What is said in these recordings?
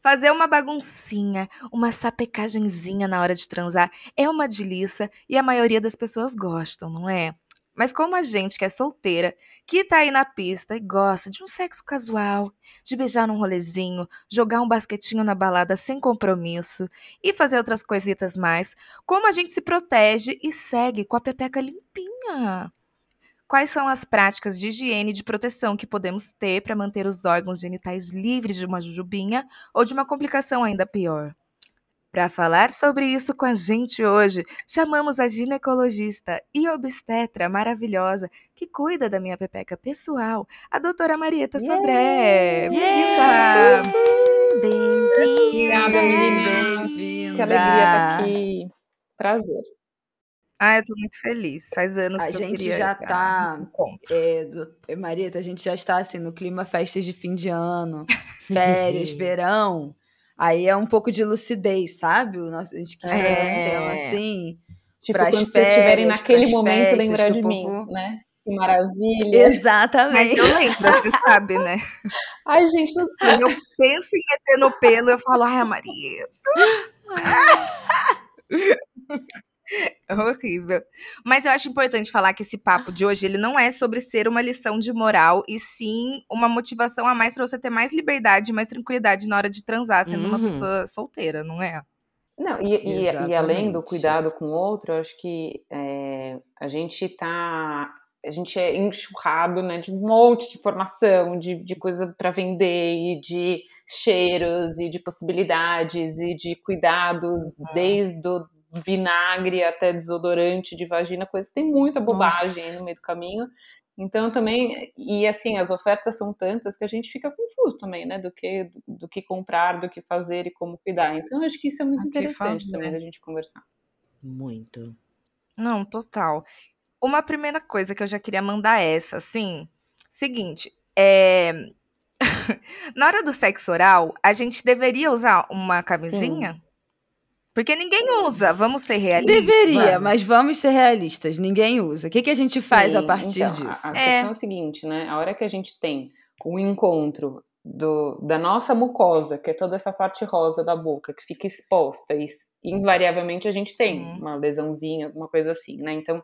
Fazer uma baguncinha, uma sapecagenzinha na hora de transar é uma delícia e a maioria das pessoas gostam, não é? Mas como a gente que é solteira, que tá aí na pista e gosta de um sexo casual, de beijar num rolezinho, jogar um basquetinho na balada sem compromisso e fazer outras coisitas mais, como a gente se protege e segue com a pepeca limpinha? Quais são as práticas de higiene e de proteção que podemos ter para manter os órgãos genitais livres de uma jujubinha ou de uma complicação ainda pior? Para falar sobre isso com a gente hoje, chamamos a ginecologista e obstetra maravilhosa que cuida da minha pepeca pessoal, a doutora Marieta Sodré. Bem-vinda! Obrigada, meninas. Que alegria estar aqui. Prazer. Ah, eu tô muito feliz. Faz anos A que eu gente queria já tá. É, do- é, Marieta, a gente já está assim no clima festas de fim de ano, férias, verão. Aí é um pouco de lucidez, sabe? O nosso, a gente quis trazer um É. tema assim. Tipo, Pras quando vocês estiverem férias, naquele momento, festas lembrar de mim, povo- né? Que maravilha. Mas Exatamente. eu lembro, você sabe, né? Ai, gente, não... Quando eu penso em meter no pelo, eu falo, ai, a Marieta. É horrível. Mas eu acho importante falar que esse papo de hoje, ele não é sobre ser uma lição de moral, e sim uma motivação a mais pra você ter mais liberdade, mais tranquilidade na hora de transar, sendo uma Uhum. pessoa solteira, não é? Não, e, e- e além do cuidado com o outro, eu acho que é, a gente tá. A gente é enxurrado né, de um monte de informação, de, de coisa para vender, e de cheiros, e de possibilidades, e de cuidados, desde o vinagre até desodorante de vagina, coisa. Tem muita bobagem aí no meio do caminho. Então também, e assim, as ofertas são tantas que a gente fica confuso também, né? Do que, do que comprar, do que fazer e como cuidar. Então, eu acho que isso é muito O que interessante fazer. também da gente conversar. Muito. Não, total. Uma primeira coisa que eu já queria mandar é essa, assim. Seguinte, é... na hora do sexo oral, a gente deveria usar uma camisinha? Porque ninguém usa, vamos ser realistas. Deveria, Vamos. mas vamos ser realistas. Ninguém usa. O que, que a gente faz a Sim, partir então, disso? A, a É. questão é o seguinte, né? A hora que a gente tem o encontro do, da nossa mucosa, que é toda essa parte rosa da boca, que fica exposta, e invariavelmente a gente tem Uhum. uma lesãozinha, alguma coisa assim, né? Então,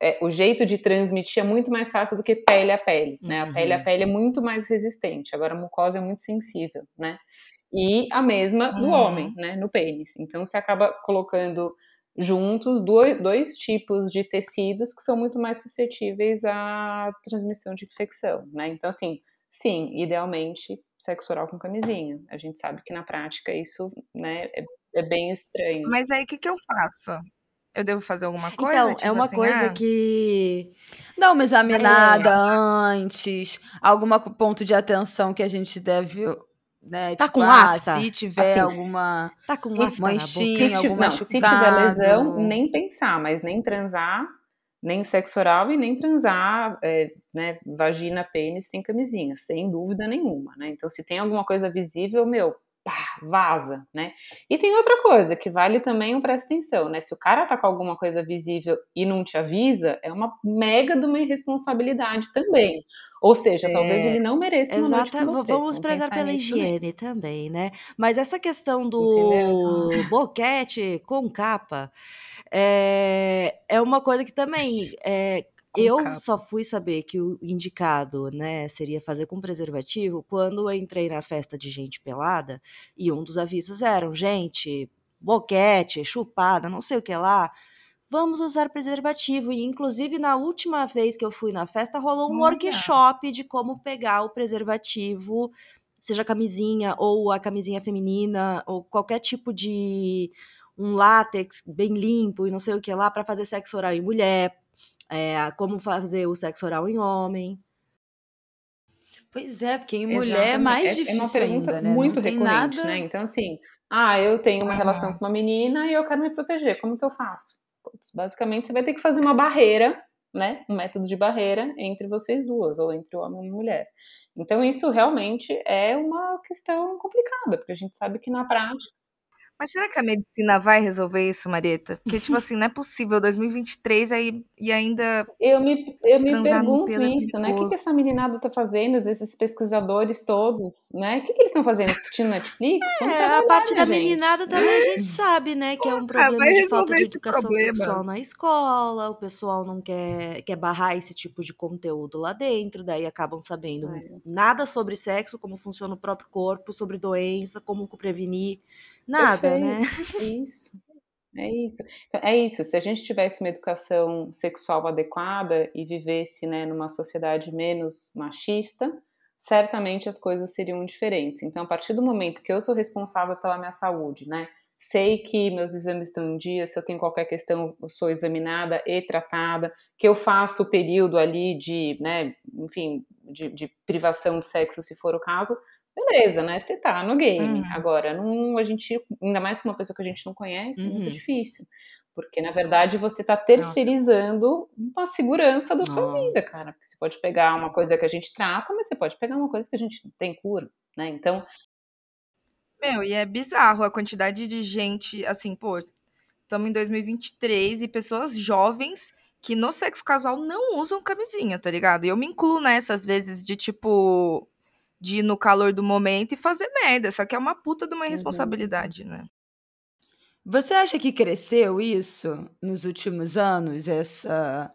é, o jeito de transmitir é muito mais fácil do que pele a pele, né? A pele a Uhum. pele é muito mais resistente, agora a mucosa é muito sensível, né? E a mesma do Uhum. homem, né? No pênis. Então, você acaba colocando juntos dois, dois tipos de tecidos que são muito mais suscetíveis à transmissão de infecção, né? Então, assim, sim, idealmente, sexo oral com camisinha. A gente sabe que na prática isso, né, é, é bem estranho. Mas aí o que, que eu faço? Eu devo fazer alguma coisa? Então, é Tipo uma assim, coisa ah, que. Dá uma examinada antes, algum ponto de atenção que a gente deve, né? Tá tipo, com ah, afta? se tiver Assim, alguma Tá com afta na boca. manchinha, Se ti- algum não, se tiver lesão, nem pensar, mas nem transar, nem sexo oral e nem transar, é, né, vagina, pênis sem camisinha, sem dúvida nenhuma, né? Então, se tem alguma coisa visível, meu, pá, vaza, né? E tem outra coisa que vale também um presta atenção, né? Se o cara tá com alguma coisa visível e não te avisa, é uma mega de uma irresponsabilidade também. Ou seja, talvez É. ele não mereça uma noite Exato, com você. vamos prezar pela também. higiene também, né? Mas essa questão do boquete com capa é, é uma coisa que também é, Eu cabo. só fui saber que o indicado, né, seria fazer com preservativo quando eu entrei na festa de gente pelada e um dos avisos eram, gente, boquete, chupada, não sei o que lá, vamos usar preservativo. E inclusive na última vez que eu fui na festa rolou um Olha. workshop de como pegar o preservativo, seja camisinha ou a camisinha feminina ou qualquer tipo de um látex bem limpo e não sei o que lá para fazer sexo oral em mulher, é, como fazer o sexo oral em homem. Pois é, porque em mulher é mais É- difícil É uma pergunta ainda, né? muito não recorrente, nada... né? Então, assim, ah, eu tenho uma Ah. relação com uma menina e eu quero me proteger. Como que eu faço? Putz, basicamente, você vai ter que fazer uma barreira, né? Um método de barreira entre vocês duas, ou entre o homem e a mulher. Então, isso realmente é uma questão complicada, porque a gente sabe que na prática. Mas será que a medicina vai resolver isso, Marieta? Porque, tipo assim, não é possível 2023 aí, e ainda. Eu me, eu me pergunto isso, né? O que, que essa meninada tá fazendo, esses pesquisadores todos, né? O que, que eles estão fazendo? Assistindo Netflix? É, a parte da gente? meninada também a gente sabe, né? Que é um problema de falta de educação problema. sexual na escola, o pessoal não quer, quer barrar esse tipo de conteúdo lá dentro, daí acabam sabendo É. nada sobre sexo, como funciona o próprio corpo, sobre doença, como prevenir, nada, né? Perfeito. Isso. É isso. É isso. Se a gente tivesse uma educação sexual adequada e vivesse né, numa sociedade menos machista, certamente as coisas seriam diferentes. Então, a partir do momento que eu sou responsável pela minha saúde, né? Sei que meus exames estão em dia, se eu tenho qualquer questão, eu sou examinada e tratada, que eu faço o período ali de, né, enfim, de, de privação de sexo, se for o caso, beleza, né? Você tá no game. Uhum. Agora, não, a gente, ainda mais com uma pessoa que a gente não conhece, é muito Uhum. difícil. Porque, na verdade, você tá terceirizando uma segurança da sua Nossa. vida, cara. Porque você pode pegar uma coisa que a gente trata, mas você pode pegar uma coisa que a gente não tem cura, né? Então, Meu, e é bizarro a quantidade de gente, assim, pô, estamos em 2023 e pessoas jovens que no sexo casual não usam camisinha, tá ligado? E eu me incluo nessas vezes de tipo de ir no calor do momento e fazer merda, só que é uma puta de uma Uhum. irresponsabilidade, né? Você acha que cresceu isso nos últimos anos? Essa.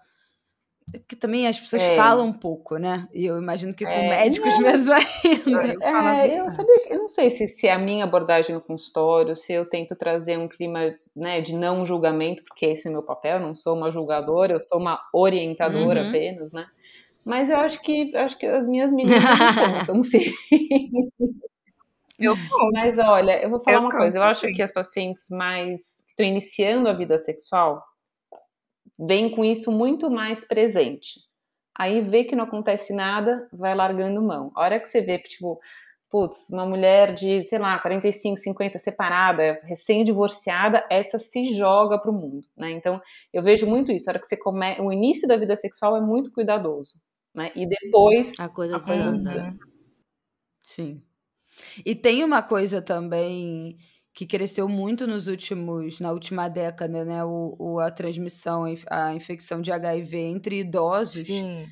É Porque também as pessoas É. falam um pouco, né? E eu imagino que com É, médicos mesmo ainda. É, eu, verdade. sabia, eu não sei se, se é a minha abordagem no consultório, se eu tento trazer um clima né, de não julgamento, porque esse é meu papel, eu não sou uma julgadora, eu sou uma orientadora Uhum. apenas, né? Mas eu acho que acho que as minhas meninas contam, sim. Eu conto. Mas olha, eu vou falar Eu uma coisa, eu conto, acho sim. que as pacientes mais que estão iniciando a vida sexual vêm com isso muito mais presente. Aí vê que não acontece nada, vai largando mão. A hora que você vê, tipo, putz, uma mulher de, sei lá, 45, 50 separada, recém-divorciada, essa se joga pro mundo, né? Então, eu vejo muito isso. A hora que você come... o início da vida sexual é muito cuidadoso, né? E depois A coisa a coisa desanda. desanda. Uhum. Sim. E tem uma coisa também que cresceu muito nos últimos, na última década, né? O, o- a transmissão, a infecção de HIV entre idosos. Sim.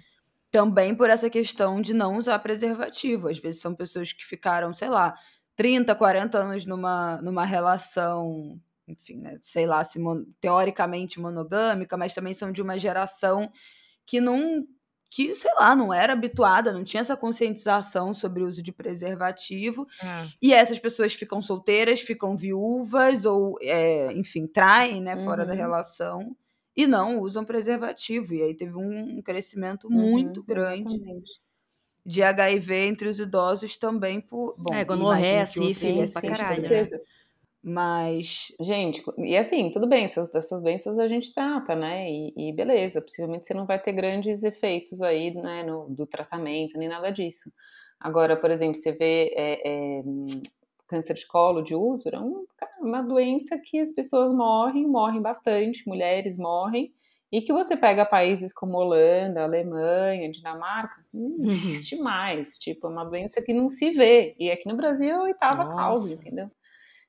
também por essa questão de não usar preservativo. Às vezes são pessoas que ficaram, sei lá, 30, 40 anos numa, numa relação, enfim, né, sei lá, se mon- teoricamente monogâmica, mas também são de uma geração que não que, sei lá, não era habituada, não tinha essa conscientização sobre o uso de preservativo. É. E essas pessoas ficam solteiras, ficam viúvas, ou, é, enfim, traem, né, fora da Uhum. relação e não usam preservativo. E aí teve um crescimento muito Uhum, grande exatamente. de HIV entre os idosos também por. Bom, É, gonorreia, outros sífilis, pra caralho, né? Mas. Gente, e assim, tudo bem, essas, essas doenças a gente trata, né? E, e beleza, possivelmente você não vai ter grandes efeitos aí, né, no, do tratamento, nem nada disso. Agora, por exemplo, você vê é, é, câncer de colo, de útero, é um- uma doença que as pessoas morrem, morrem bastante, mulheres morrem, e que você pega países como Holanda, Alemanha, Dinamarca, não existe mais. Tipo, é uma doença que não se vê. E aqui no Brasil é a oitava Nossa. causa, entendeu?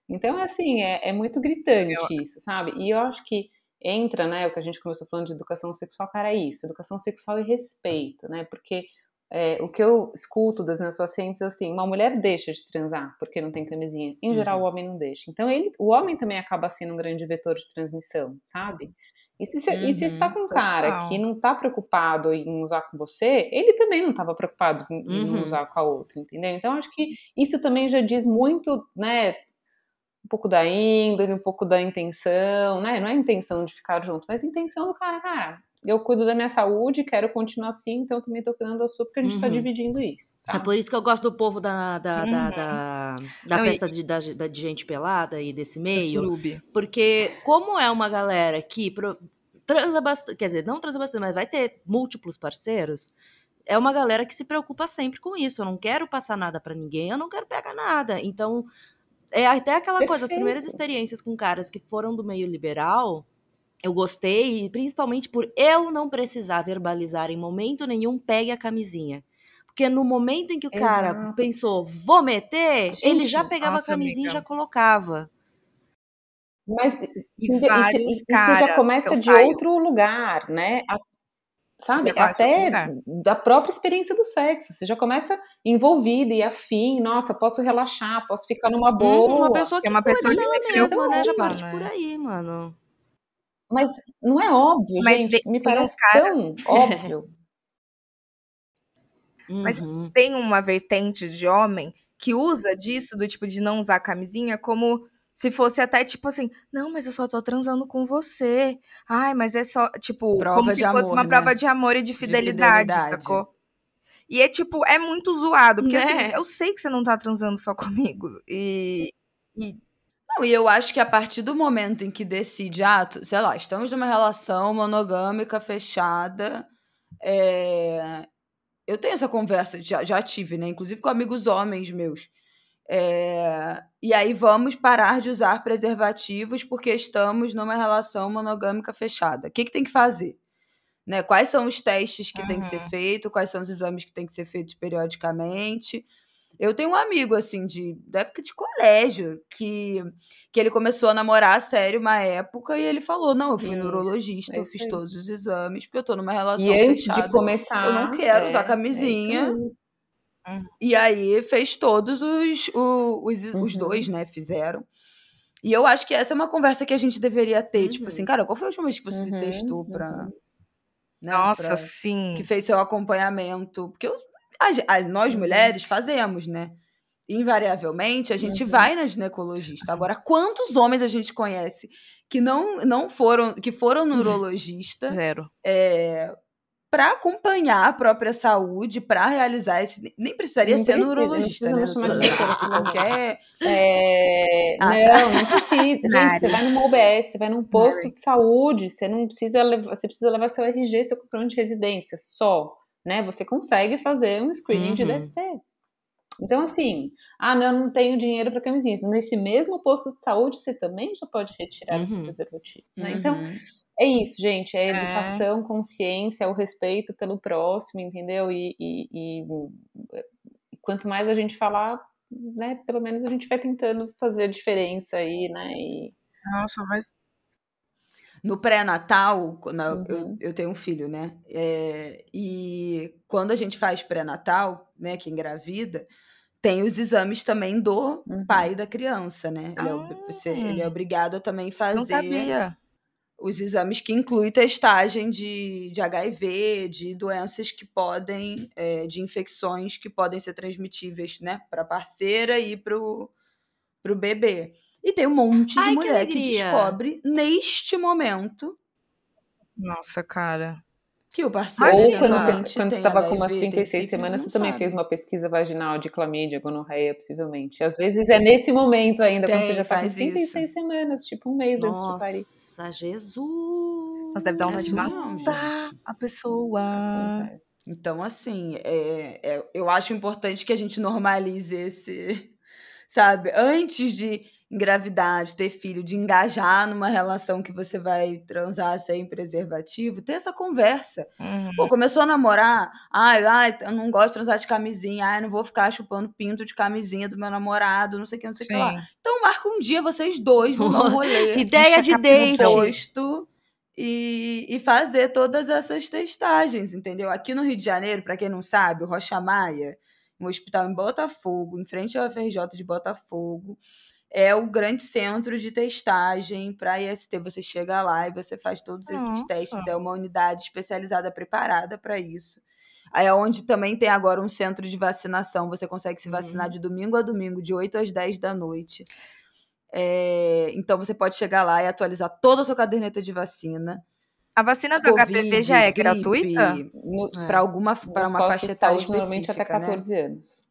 Então, assim, é, é muito gritante isso, sabe? E eu acho que entra, né, o que a gente começou falando de educação sexual, cara, é isso, educação sexual e respeito, né? Porque é, o que eu escuto das minhas pacientes é assim, uma mulher deixa de transar porque não tem camisinha. Em geral, Uhum. o homem não deixa. Então, ele, o homem também acaba sendo um grande vetor de transmissão, sabe? E se, e Uhum, com um cara total. que não tá preocupado em usar com você, ele também não estava preocupado em, em Uhum. usar com a outra, entendeu? Então, acho que isso também já diz muito, né? Um pouco da índole, um pouco da intenção, né? Não é a intenção de ficar junto, mas a intenção do cara, cara, eu cuido da minha saúde, quero continuar assim, então eu também tô cuidando da sua, porque a gente tá Uhum. dividindo isso, É sabe? por isso que eu gosto do povo da, da, da, Uhum. da, da Não, e- festa de, da, da- de gente pelada e desse meio. Surubi. Porque, como é uma galera que pro- transa bastante, quer dizer, não transa bastante, mas vai ter múltiplos parceiros, é uma galera que se preocupa sempre com isso. Eu não quero passar nada pra ninguém, eu não quero pegar nada. Então, é até aquela coisa, as Perfeito. primeiras experiências com caras que foram do meio liberal, eu gostei, principalmente por eu não precisar verbalizar em momento nenhum, pegue a camisinha. Porque no momento em que o cara Exato. pensou, vou meter, ele Gente, já pegava nossa, a camisinha e amiga. já colocava. Mas E e, e- e você já começa de saio. outro lugar, né? A- sabe? Acho Até lugar. da própria experiência do sexo. Você já começa envolvida e afim. Nossa, posso relaxar, posso ficar numa boa. Uhum, uma pessoa que É uma pessoa que se mesma, né? Já parte né? por aí, mano. Mas não é óbvio, Mas gente. Me parece cara- tão óbvio. Mas Uhum. tem uma vertente de homem que usa disso, do tipo de não usar camisinha, como se fosse até tipo assim, não, mas eu só tô transando com você. Ai, mas é só, tipo, Prova como de se fosse amor, uma né? prova de amor e de fidelidade, fidelidade. sacou? E é tipo, é muito zoado, porque assim, Né? eu sei que você não tá transando só comigo. E. e Não, e eu acho que a partir do momento em que decide, ah, sei lá, estamos numa relação monogâmica fechada, é, eu tenho essa conversa, já, já tive, né? Inclusive com amigos homens meus. É, E aí vamos parar de usar preservativos porque estamos numa relação monogâmica fechada. O que, que tem que fazer? Né? Quais são os testes que tem que ser Uhum. feito? Quais são os exames que tem que ser feitos periodicamente? Eu tenho um amigo, assim, de, da época de colégio, que, que ele começou a namorar a sério uma época e ele falou: Não, eu fui Isso, neurologista, é eu fiz todos os exames, porque eu tô numa relação E antes fechada. de começar. eu não quero usar é, camisinha. é aí. E aí fez todos os, os, os Uhum. dois, né? Fizeram. E eu acho que essa é uma conversa que a gente deveria ter. Tipo Uhum. assim, cara, qual foi a última vez que você se Uhum, testou pra. uhum. né, nossa, pra- sim. que fez seu acompanhamento. Porque eu- a a- nós Uhum. mulheres fazemos, né? Invariavelmente, a gente Uhum. vai na ginecologista. Agora, quantos homens a gente conhece que não, não foram, que foram neurologista Zero. é, para acompanhar a própria saúde, para realizar esse. Nem precisaria Não ser precisa, neurologista, né? de. Qualquer. É, Ah, não, não precisa. Gente, você vai numa OBS, você vai num posto de saúde, você não precisa levar, você precisa levar seu RG, seu comprovante de residência, só, né? Você consegue fazer um screening de Uhum. DST. Então, assim, ah, não, eu não tenho dinheiro para camisinha. Nesse mesmo posto de saúde, você também já pode retirar esse Uhum. preservativo, né? Então, Uhum. É isso, gente. É É. educação, consciência, o respeito pelo próximo, entendeu? E, e- e quanto mais a gente falar, né, pelo menos a gente vai tentando fazer a diferença aí, né? E, Nossa, mas. No pré-natal, quando eu- eu, Uhum. tenho um filho, né? É, e quando a gente faz pré-natal, né, que engravida, tem os exames também do Uhum. pai da criança, né? Ele, é, Ah. você- ele é obrigado a também fazer Não sabia. Os exames que incluem testagem de, de HIV, de doenças que podem, é, de infecções que podem ser transmitíveis, né, para parceira e pro, pro bebê. E tem um monte de Ai, que mulher que, alegria. descobre neste momento Nossa, cara. Que o parceiro ou quando você, quando estava com umas tem 36 sífilis, semanas, você também sabe. fez uma pesquisa vaginal de clamídia, gonorreia, possivelmente. Às vezes é nesse momento ainda, quando Tem, você já tá com faz 36 semanas, tipo um mês antes de parir. Nossa, Jesus. Nossa, deve dar vontade de matar a pessoa. Então, assim, é, é- eu acho importante que a gente normalize esse, sabe? Antes de engravidar, de ter filho, de engajar numa relação que você vai transar sem preservativo, ter essa conversa. Uhum. Pô, começou a namorar, ai, ai, eu não gosto de transar de camisinha, ai, não vou ficar chupando pinto de camisinha do meu namorado, não sei o que, não sei o que lá. Então marca um dia vocês dois, vão dar um rolê. Ideia de date. posto e, e fazer todas essas testagens, entendeu? Aqui no Rio de Janeiro, para quem não sabe, o Rocha Maia, um hospital em Botafogo, em frente ao FRJ de Botafogo, é o grande centro de testagem para IST. Você chega lá e você faz todos esses Nossa. testes. É uma unidade especializada preparada para isso. Aí é onde também tem agora um centro de vacinação. Você consegue se vacinar de domingo a domingo, de 8 às 10 da noite. É, então você pode chegar lá e atualizar toda a sua caderneta de vacina. A vacina do HPV já é gratuita? Para alguma nos para uma faixa etária normalmente específica, até né? 14 anos.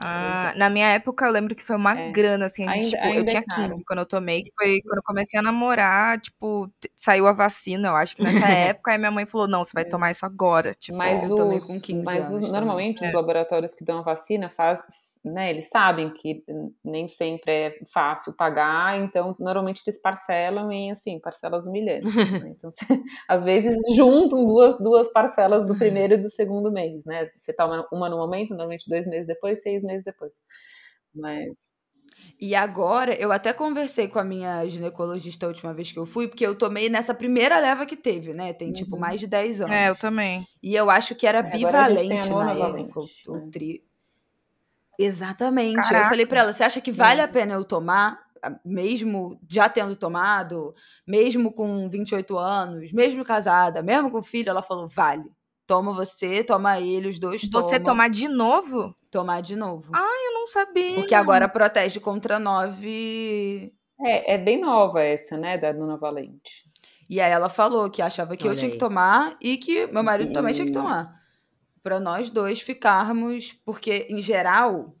Ah, na minha época eu lembro que foi uma É. grana, assim, a gente, Ainda- tipo, eu ainda é tinha caro. 15 quando eu tomei, que foi quando eu comecei a namorar, tipo, saiu a vacina, eu acho que nessa época, aí minha mãe falou, não, você vai tomar isso agora, tipo, Mas, eu tomei os, com 15 mas os- anos normalmente É. os laboratórios que dão a vacina faz, né, eles sabem que nem sempre é fácil pagar, então normalmente eles parcelam em assim, parcelas humilhantes. né? Então, às vezes juntam duas, duas parcelas do primeiro e do segundo mês, né? Você toma uma no momento, normalmente dois meses depois, seis meses depois. Mas E agora, eu até conversei com a minha ginecologista a última vez que eu fui, porque eu tomei nessa primeira leva que teve, né? Tem, tipo, Uhum. mais de 10 anos. é, eu também. E eu acho que era É, bivalente na valente, época, o, o né? tri. Exatamente. Eu Caraca. falei pra ela, você acha que vale a pena eu tomar, a- mesmo já tendo tomado, mesmo com 28 anos, mesmo casada, mesmo com filho? Ela falou, vale. Toma você, toma ele, os dois Você tomam. tomar de novo? Tomar de novo. Eu não sabia. Porque agora protege contra nove é, é bem nova essa, né, da Nona Valente. E aí ela falou que achava que eu tinha aí. que tomar e que meu marido também tinha que E- tomar. Pra nós dois ficarmos, porque em geral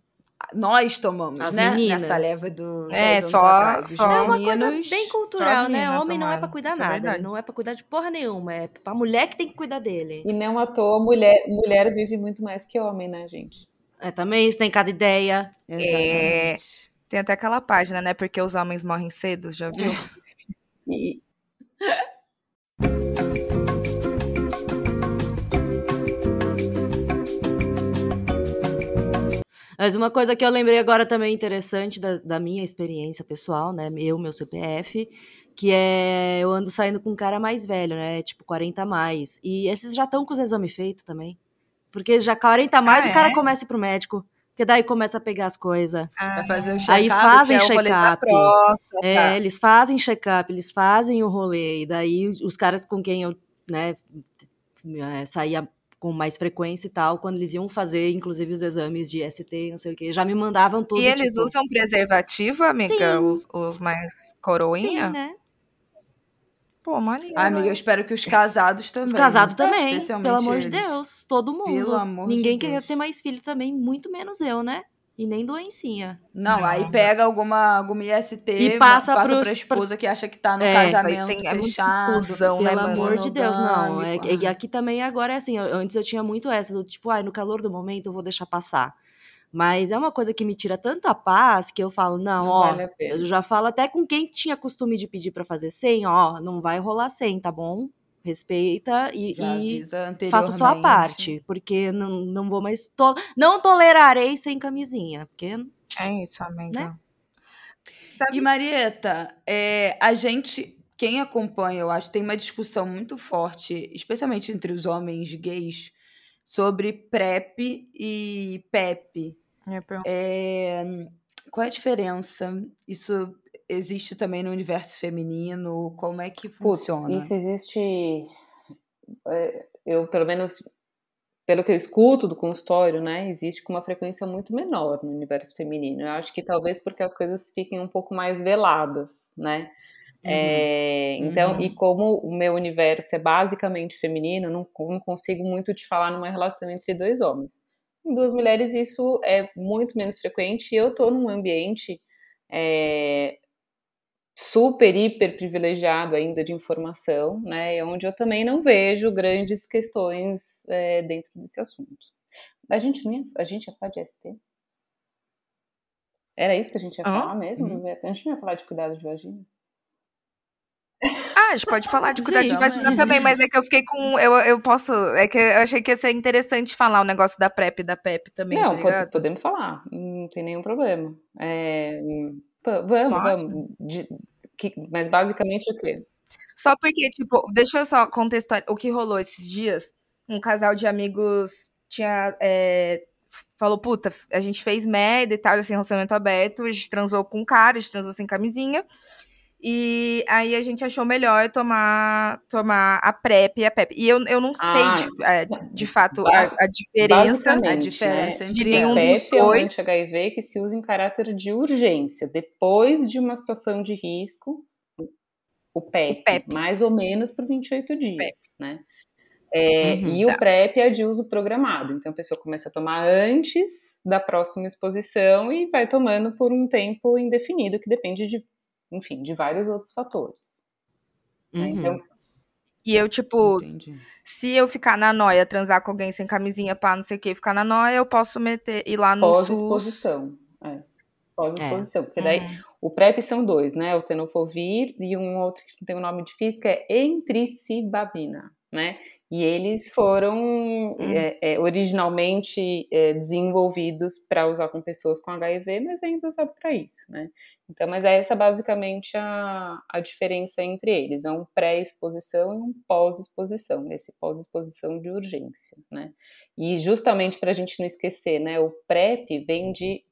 nós tomamos, As né? meninas. Nessa leva do É, 10 anos só- atrás. Só- É uma coisa meninos- bem só cultural, né? Homem não é tomaram. pra cuidar Isso é nada. verdade. não é pra cuidar de porra nenhuma. É pra mulher que tem que cuidar dele. E não à toa, mulher, mulher vive muito mais que homem, né, gente? É, também isso tem cada ideia. Exatamente. Tem até aquela página, né? Porque os homens morrem cedo, já viu? E, Mas uma coisa que eu lembrei agora também interessante da, da minha experiência pessoal, né? Eu, meu CPF, que é eu ando saindo com um cara mais velho, né? Tipo 40 a mais. E esses já estão com os exames feitos também. Porque já 40 a mais Ah, o cara é? começa pro médico. Porque daí começa a pegar as coisas. O Aí check-up, fazem é check-up. É, eles fazem check-up, eles fazem o rolê. E daí os caras com quem eu, né, eh, saía com mais frequência e tal, quando eles iam fazer, inclusive, os exames de ST, não sei o quê, já me mandavam tudo. E eles tipo, usam preservativo, amiga? Sim. Os, os mais coroinha? Sim, né? Pô, maneiro. Ah, amiga, eu espero que os casados também. Os casados também, Especialmente pelo amor de eles. Deus. Todo mundo. Pelo amor de Ninguém quer Deus. ter mais filho também, muito menos eu, né? E nem doencinha. Não, Não. aí pega alguma, alguma IST E passa passa pros- pra esposa que acha que tá no É, casamento Tem, é fechado. confusão, né, Pelo mano? amor de Deus, não. É, e ah. aqui também agora é assim. eu- Antes eu tinha muito essa do tipo, ai, no calor do momento eu vou deixar passar. Mas é uma coisa que me tira tanta paz que eu falo, não, Não ó, vale eu já falo até com quem tinha costume de pedir pra fazer 100, ó, não vai rolar 100, tá bom? Respeita e, e faça a sua parte, porque não, não vou mais to não tolerarei sem camisinha, porque É isso, amiga. Né? Sabe- E Marieta, é, a gente, quem acompanha, eu acho, tem uma discussão muito forte, especialmente entre os homens gays, sobre PrEP e PEP. É, qual é a diferença? Isso existe também no universo feminino? Como é que Putz, funciona? isso existe. é, Eu, pelo menos, pelo que eu escuto do consultório, né, existe com uma frequência muito menor no universo feminino. Eu acho que talvez porque as coisas fiquem um pouco mais veladas, né? É, então, Uhum. e como o meu universo é basicamente feminino, não, não consigo muito te falar numa relação entre dois homens. Em duas mulheres, isso é muito menos frequente. E eu tô num ambiente é, super, hiper privilegiado ainda de informação, né? Onde eu também não vejo grandes questões é, dentro desse assunto. A gente, a gente ia falar de ST? Era isso que a gente ia falar mesmo? Uhum. A gente não ia falar de cuidado de vagina? Ah, a gente pode falar de cuidar Sim, de vagina também, mas é que eu fiquei com. Eu, eu posso. É que eu achei que ia ser interessante falar o negócio da PrEP e da PEP também, não, tá podemos falar, não tem nenhum problema. É, pô, vamos, Pode. vamos. De- que- mas basicamente o quê? Só porque, tipo, deixa eu só contextualizar o que rolou esses dias. Um casal de amigos tinha é, falou, puta, a gente fez merda e tal, assim, relacionamento aberto, a gente transou com um cara, a gente transou sem camisinha. E aí a gente achou melhor tomar, tomar a PrEP e a PEP. E eu, eu não Ah, sei, de, é, de fato, a, a diferença. A diferença né? entre de nenhum O dos PEP é um dois. anti-HIV que se usa em caráter de urgência, depois de uma situação de risco, o PEP, O PEP. mais ou menos por 28 dias, né? É, Uhum, e tá. o PrEP é de uso programado, então a pessoa começa a tomar antes da próxima exposição e vai tomando por um tempo indefinido, que depende de, enfim, de vários outros fatores. né? Uhum, Então, E eu, tipo, entendi. se eu ficar na noia, transar com alguém sem camisinha, pá, não sei o que, ficar na noia, eu posso meter, ir lá no SUS. pós-exposição. É, pós-exposição, porque daí Uhum. O PrEP são dois, né? O tenofovir e um outro que tem um nome difícil, que é entricibabina, né? E eles foram é, é, originalmente é, desenvolvidos para usar com pessoas com HIV, mas ainda usado para isso, né? Então, mas é essa basicamente a, a diferença entre eles. É um pré-exposição e um pós-exposição, esse pós-exposição de urgência, né? E justamente para a gente não esquecer, né? O PrEP vem de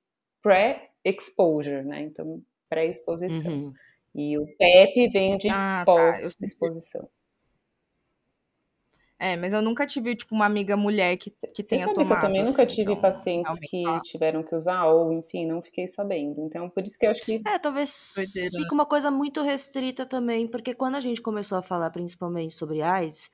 pré-exposure, né? Então, pré-exposição. Uhum. E o PEP vem de Ah, tá, pós-exposição. É, mas eu nunca tive, tipo, uma amiga mulher que, que Você tenha sabe que tomado. eu também nunca assim, tive então, pacientes realmente, que tiveram que usar, ou enfim, não fiquei sabendo. Então, por isso que eu acho que. É, talvez Doideira, né? fique uma coisa muito restrita também, porque quando a gente começou a falar principalmente sobre AIDS,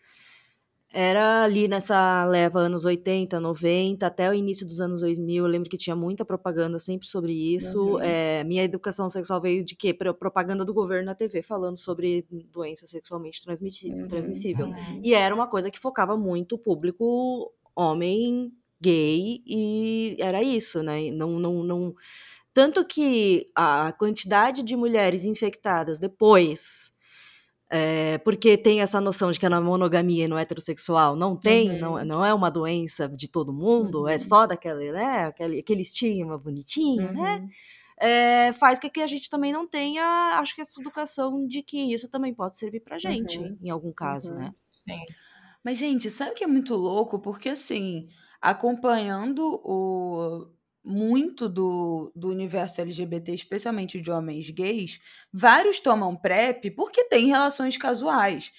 era ali nessa leva anos 80, 90, até o início dos anos 2000. Eu lembro que tinha muita propaganda sempre sobre isso. Uhum. É, minha educação sexual veio de quê? Pro- Propaganda do governo na TV, falando sobre doença sexualmente Uhum. transmissível. Uhum. E era uma coisa que focava muito o público homem, gay, e era isso, né? Não, não, não... Tanto que a quantidade de mulheres infectadas depois, é, porque tem essa noção de que é na monogamia e no heterossexual não tem, Uhum. não, não é uma doença de todo mundo, é Uhum. só daquele, né? Aquele, aquele estigma bonitinho, né? Uhum. É, faz com que a gente também não tenha, acho que essa educação de que isso também pode servir pra gente, Uhum. em algum caso, Uhum. né? Mas, gente, sabe o que é muito louco? Porque, assim, acompanhando o muito do, do universo LGBT, especialmente de homens gays, vários tomam PrEP porque têm relações casuais.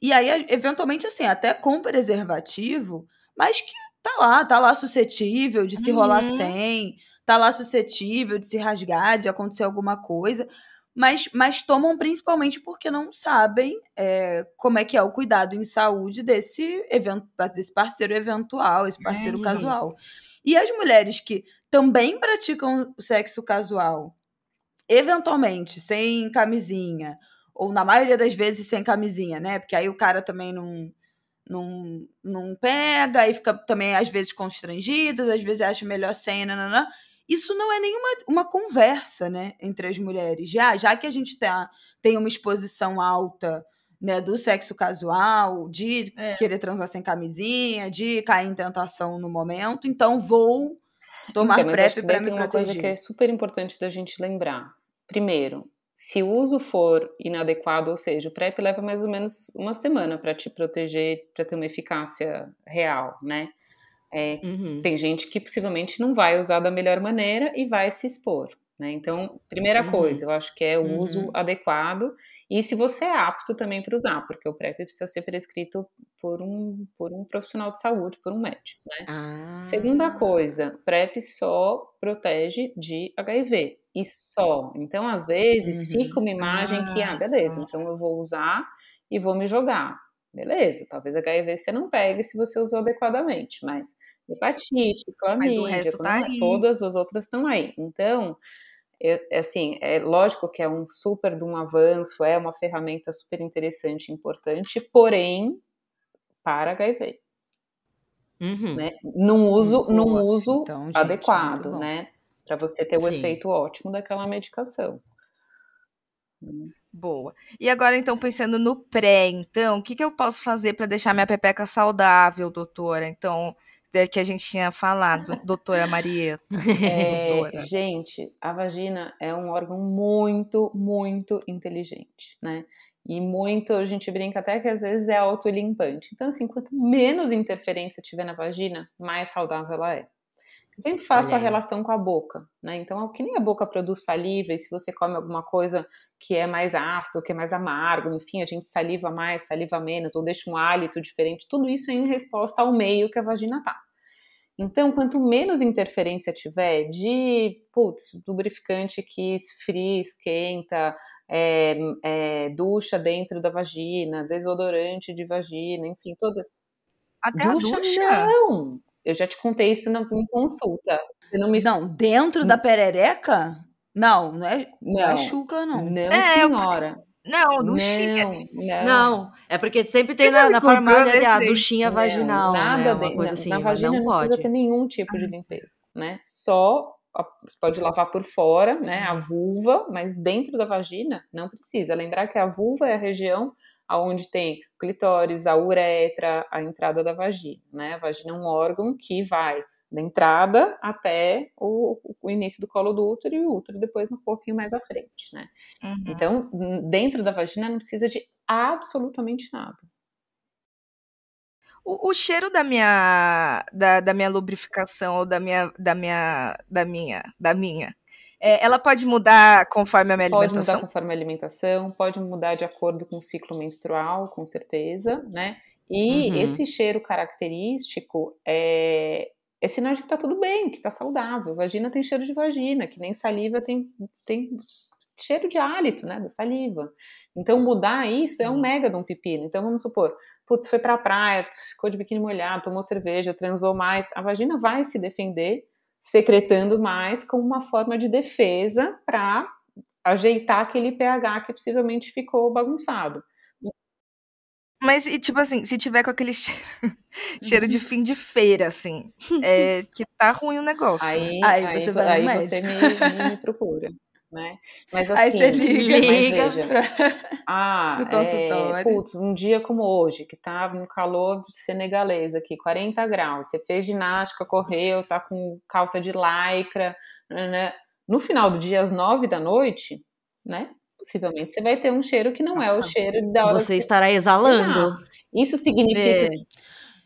E aí, eventualmente, assim, até com preservativo, mas que tá lá, tá lá suscetível de se rolar Uhum. sem, tá lá suscetível de se rasgar, de acontecer alguma coisa. Mas, mas tomam principalmente porque não sabem é, como é que é o cuidado em saúde desse, evento, desse parceiro eventual, esse parceiro Uhum. casual. E as mulheres que também praticam sexo casual, eventualmente, sem camisinha, ou na maioria das vezes sem camisinha, né? Porque aí o cara também não, não, não pega, aí fica também às vezes constrangidas, às vezes acha melhor sem, nananã. Isso não é nenhuma uma conversa, né, entre as mulheres. Já, já que a gente tá, tem uma exposição alta né, do sexo casual, de É. querer transar sem camisinha, de cair em tentação no momento, então vou tomar Então, PrEP para me tem uma proteger. coisa que é super importante da gente lembrar. Primeiro, se o uso for inadequado, ou seja, o PrEP leva mais ou menos uma semana para te proteger, para ter uma eficácia real, né? É, Uhum. tem gente que possivelmente não vai usar da melhor maneira e vai se expor, né? Então, primeira Uhum. coisa, eu acho que é o Uhum. uso adequado e se você é apto também para usar, porque o PrEP precisa ser prescrito por um, por um profissional de saúde, por um médico, né? Ah. Segunda coisa, PrEP só protege de HIV. E só. Então, às vezes, Uhum. fica uma imagem que, ah, beleza, então eu vou usar e vou me jogar. Beleza, talvez HIV você não pegue se você usou adequadamente, mas hepatite, clamídia, tá todas as outras estão aí. Então, eu- é assim, é lógico que é um super de um avanço, é uma ferramenta super interessante, importante, porém, para HIV Uhum. né? Num uso, Boa. num uso Então, gente, adequado, né? Para você ter o Sim. efeito ótimo daquela medicação. Boa. E agora, então, pensando no pré, então, o que, que eu posso fazer para deixar minha pepeca saudável, doutora? Então, é que a gente tinha falado, doutora Marieta. É, doutora. gente, a vagina é um órgão muito, muito inteligente, né? E muito, a gente brinca até que às vezes é autolimpante. Então, assim, quanto menos interferência tiver na vagina, mais saudável ela é. Eu sempre faço a relação com a boca, né? Então, que nem a boca produz saliva, e se você come alguma coisa que é mais ácido, que é mais amargo, enfim, a gente saliva mais, saliva menos, ou deixa um hálito diferente, tudo isso é em resposta ao meio que a vagina tá. Então, quanto menos interferência tiver de, putz, lubrificante que esfria, esquenta, é, é, ducha dentro da vagina, desodorante de vagina, enfim, todas. Até a ducha, ducha? não! Eu já te contei isso na, em consulta. Você não me Não, dentro da perereca? Não, não é, não. é Não. chuca, não. Não, É, eu- senhora. Não, duchinha. Não, não. Não, é porque sempre tem na, na farmácia a desse? duchinha Não, vaginal, nada né? Uma coisa assim, na vagina não não, pode. precisa ter nenhum tipo de limpeza, né? Só a- você pode lavar por fora, né? A vulva, mas dentro da vagina não precisa. Lembrar que a vulva é a região onde tem o clitóris, a uretra, a entrada da vagina, né? A vagina é um órgão que vai da entrada até o, o início do colo do útero e o útero depois um pouquinho mais à frente, né? Uhum. Então, dentro da vagina não precisa de absolutamente nada. O, o cheiro da minha, da, da minha lubrificação ou da minha, da minha, da minha, da minha, é, ela pode mudar conforme a minha Pode alimentação? mudar conforme a alimentação, pode mudar de acordo com o ciclo menstrual, com certeza, né? E Uhum. esse cheiro característico é, é sinal de que tá tudo bem, que tá saudável. Vagina tem cheiro de vagina, que nem saliva tem, tem cheiro de hálito, né? Da saliva. Então, mudar isso é um mega de um pepino. Então, vamos supor, putz, foi pra praia, ficou de biquíni molhado, tomou cerveja, transou mais. A vagina vai se defender secretando mais como uma forma de defesa para ajeitar aquele pH que possivelmente ficou bagunçado. Mas, e, tipo assim, se tiver com aquele cheiro, cheiro de fim de feira, assim, é que tá ruim o negócio. Aí, Aí você vai no aí médico. você me- me procura, né? Mas assim, Aí você liga, mas liga veja, pra... ah, no é, consultório. putz, um dia como hoje, que tá no calor senegalês aqui, 40 graus, você fez ginástica, correu, tá com calça de lycra, né? No final do dia, às 9 da noite, né? Possivelmente você vai ter um cheiro que não é o Nossa. cheiro da hora Você que estará exalando. Exato. Isso significa É.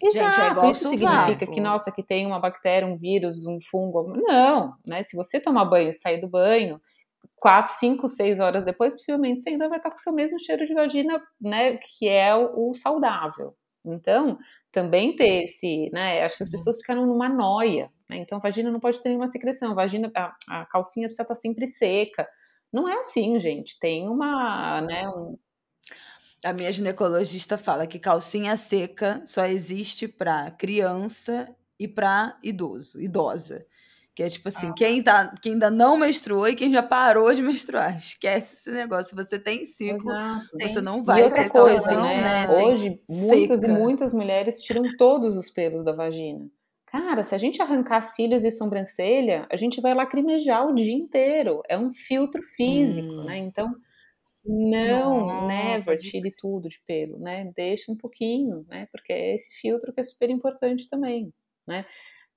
Gente, é Exato, igual isso significa que, nossa, que tem uma bactéria, um vírus, um fungo. Não, né? Se você tomar banho e sair do banho, quatro, cinco, seis horas depois, possivelmente você ainda vai estar com o seu mesmo cheiro de vagina, né? Que é o, o saudável. Então, também ter esse, né? Acho que as pessoas ficaram numa noia, né? Então, a vagina não pode ter nenhuma secreção, a vagina, a, a calcinha precisa estar sempre seca. Não é assim, gente. Tem uma, né? Um, A minha ginecologista fala que calcinha seca só existe pra criança e pra idoso, idosa. Que é tipo assim, quem, tá, quem ainda não menstruou e quem já parou de menstruar. Esquece esse negócio. Se você tem ciclo, exato. você Tem. não E vai outra ter coisa, né? Tem. Hoje, muitas e seca. muitas mulheres tiram todos os pelos da vagina. Cara, se a gente arrancar cílios e sobrancelha, a gente vai lacrimejar o dia inteiro. É um filtro físico, Hum. né? Então, não, Nossa, never pode tire tudo de pelo, né? Deixa um pouquinho, né? Porque é esse filtro que é super importante também, né?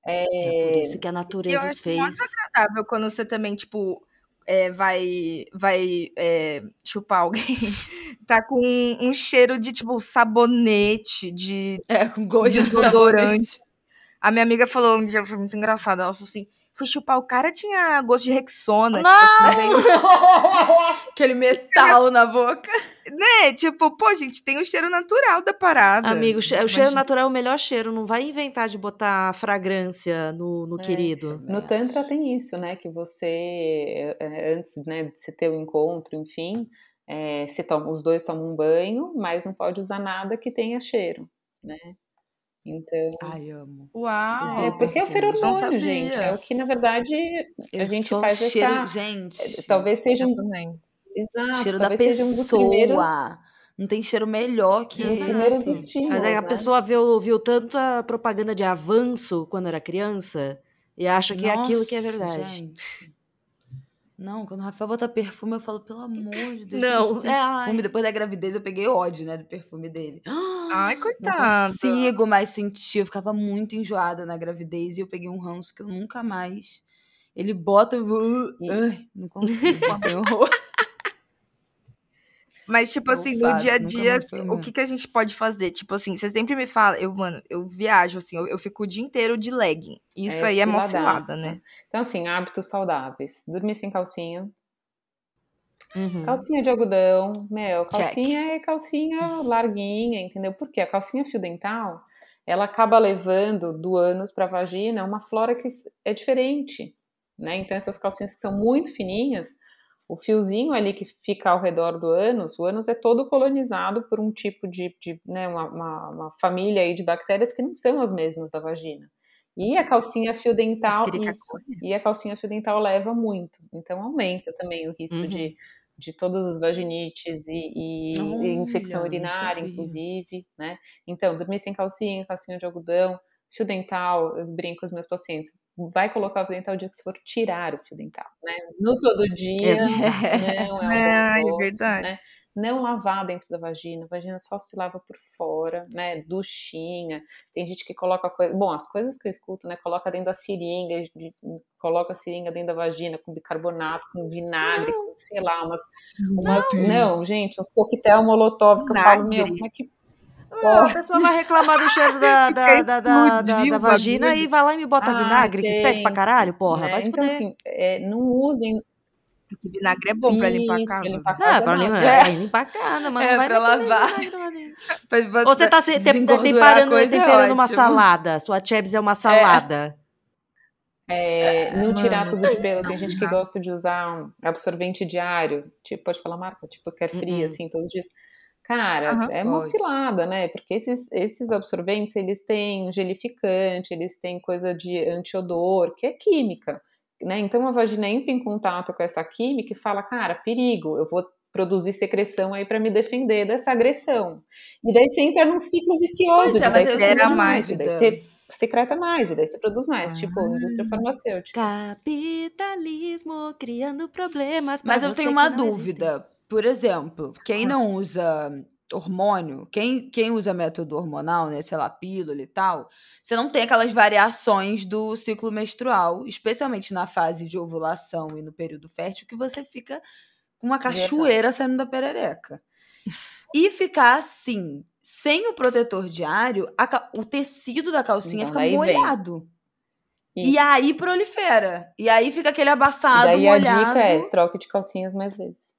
É por isso que a E eu natureza os fez. muito agradável quando você também, tipo, é, vai, vai é, chupar alguém, tá com um, um cheiro de, tipo, sabonete, de É, com gosto de desodorante. A minha amiga falou um dia, foi muito engraçado, ela falou assim, fui chupar o cara, tinha gosto de Rexona. Tipo, assim, Aquele metal na boca. Né? Tipo, pô, gente, tem o cheiro natural da parada. Amigo, o che- o cheiro Imagina. natural é o melhor cheiro. Não vai inventar de botar fragrância no, no É. querido. No Tantra tem isso, né? Que você, é, antes né, de você ter o encontro, enfim, é, você toma, os dois tomam um banho, mas não pode usar nada que tenha cheiro, né? Então. Ai, amo. Uau. É, porque é o feromônio, gente. É o que, na verdade, a Eu gente só faz cheiro, essa. Gente, Talvez seja Eu um. também. Exato, cheiro da seja um pessoa. primeiros, Não tem cheiro melhor que Exato. primeiros esse. estímulos. Mas a né? pessoa viu, viu tanta propaganda de avanço quando era criança e acha que é aquilo que é Nossa, verdade. gente. Não, quando o Rafael bota perfume, eu falo, pelo amor de Deus. Não, é, ai. perfume. Depois da gravidez, eu peguei ódio, né, do perfume dele. Ai, Não coitado. consigo mais sentir. Eu ficava muito enjoada na gravidez e eu peguei um ranço que eu nunca mais. Ele bota. E- Ai, não consigo. Horror. Mas, tipo Eu assim, no faço, dia a dia, o que, que a gente pode fazer? Tipo assim, você sempre me fala, eu, mano, eu viajo, assim, eu, eu fico o dia inteiro de legging. Isso aí é mó cilada, ciladaça. né? Então, assim, hábitos saudáveis. Dormir sem calcinha. Uhum. Calcinha de algodão. Meu, Check. calcinha é calcinha larguinha, entendeu? Porque a calcinha fio dental, ela acaba levando do ânus para a vagina uma flora que é diferente, né? Então, essas calcinhas que são muito fininhas, o fiozinho ali que fica ao redor do ânus, o ânus é todo colonizado por um tipo de, de né, uma, uma, uma família aí de bactérias que não são as mesmas da vagina. E a calcinha fio dental, isso, e a calcinha fio dental leva muito. Então aumenta também o risco Uhum. de, de todas as vaginites e, e- e infecção urinária, inclusive, né? Então, dormir sem calcinha, calcinha de algodão, fio dental, eu brinco com os meus pacientes, vai colocar o fio dental o dia que você for tirar o fio dental, né? No todo dia, Exato. não é É, bom é verdade. né? Não lavar dentro da vagina, a vagina só se lava por fora, né? Duchinha. Tem gente que coloca coisa. Bom, as coisas que eu escuto, né? Coloca dentro da seringa, coloca a seringa dentro da vagina com bicarbonato, com vinagre, com, sei lá, umas. umas não. gente, uns coquetel molotov que eu falo, meu, como é que. Ah, a pessoa vai reclamar do cheiro da, da, da, da, da- vagina e vai lá e me bota Ah, vinagre, que fede pra tem, caralho, porra. né? Vai se Então, fuder. assim, é, não usem. Porque vinagre é bom pra limpar a pra casa. limpar a né? casa. Ah, pra não. limpar, É. limpar a cara, mas É, não vai pra lavar. vinagre Ou você tá se, te- temperando, coisa é temperando uma salada. Sua Chebs é uma salada. É, não tirar Mano, tudo de pelo. Tem gente que não. gosta de usar um absorvente diário, tipo, pode falar marca, tipo Carefree, Uhum. assim, todos os dias. Cara, Aham. é uma Pode. cilada, né? Porque esses, esses absorventes, eles têm gelificante, eles têm coisa de antiodor, que é química, né? Então a vagina entra em contato com essa química e fala, cara, perigo, eu vou produzir secreção aí para me defender dessa agressão. E daí você entra num ciclo vicioso, Pois é, daí você mais, e daí você secreta mais, e daí você produz mais, tipo Ah. indústria farmacêutica. Capitalismo criando problemas. Mas eu tenho uma dúvida. Por exemplo, quem não usa hormônio, quem, quem usa método hormonal, né, sei lá, pílula e tal, você não tem aquelas variações do ciclo menstrual, especialmente na fase de ovulação e no período fértil, que você fica com uma cachoeira saindo da perereca. E ficar assim, sem o protetor diário, a o tecido da calcinha Então, fica vem. molhado. E aí prolifera. E aí fica aquele abafado, daí a molhado. dica é troque de calcinhas mais vezes.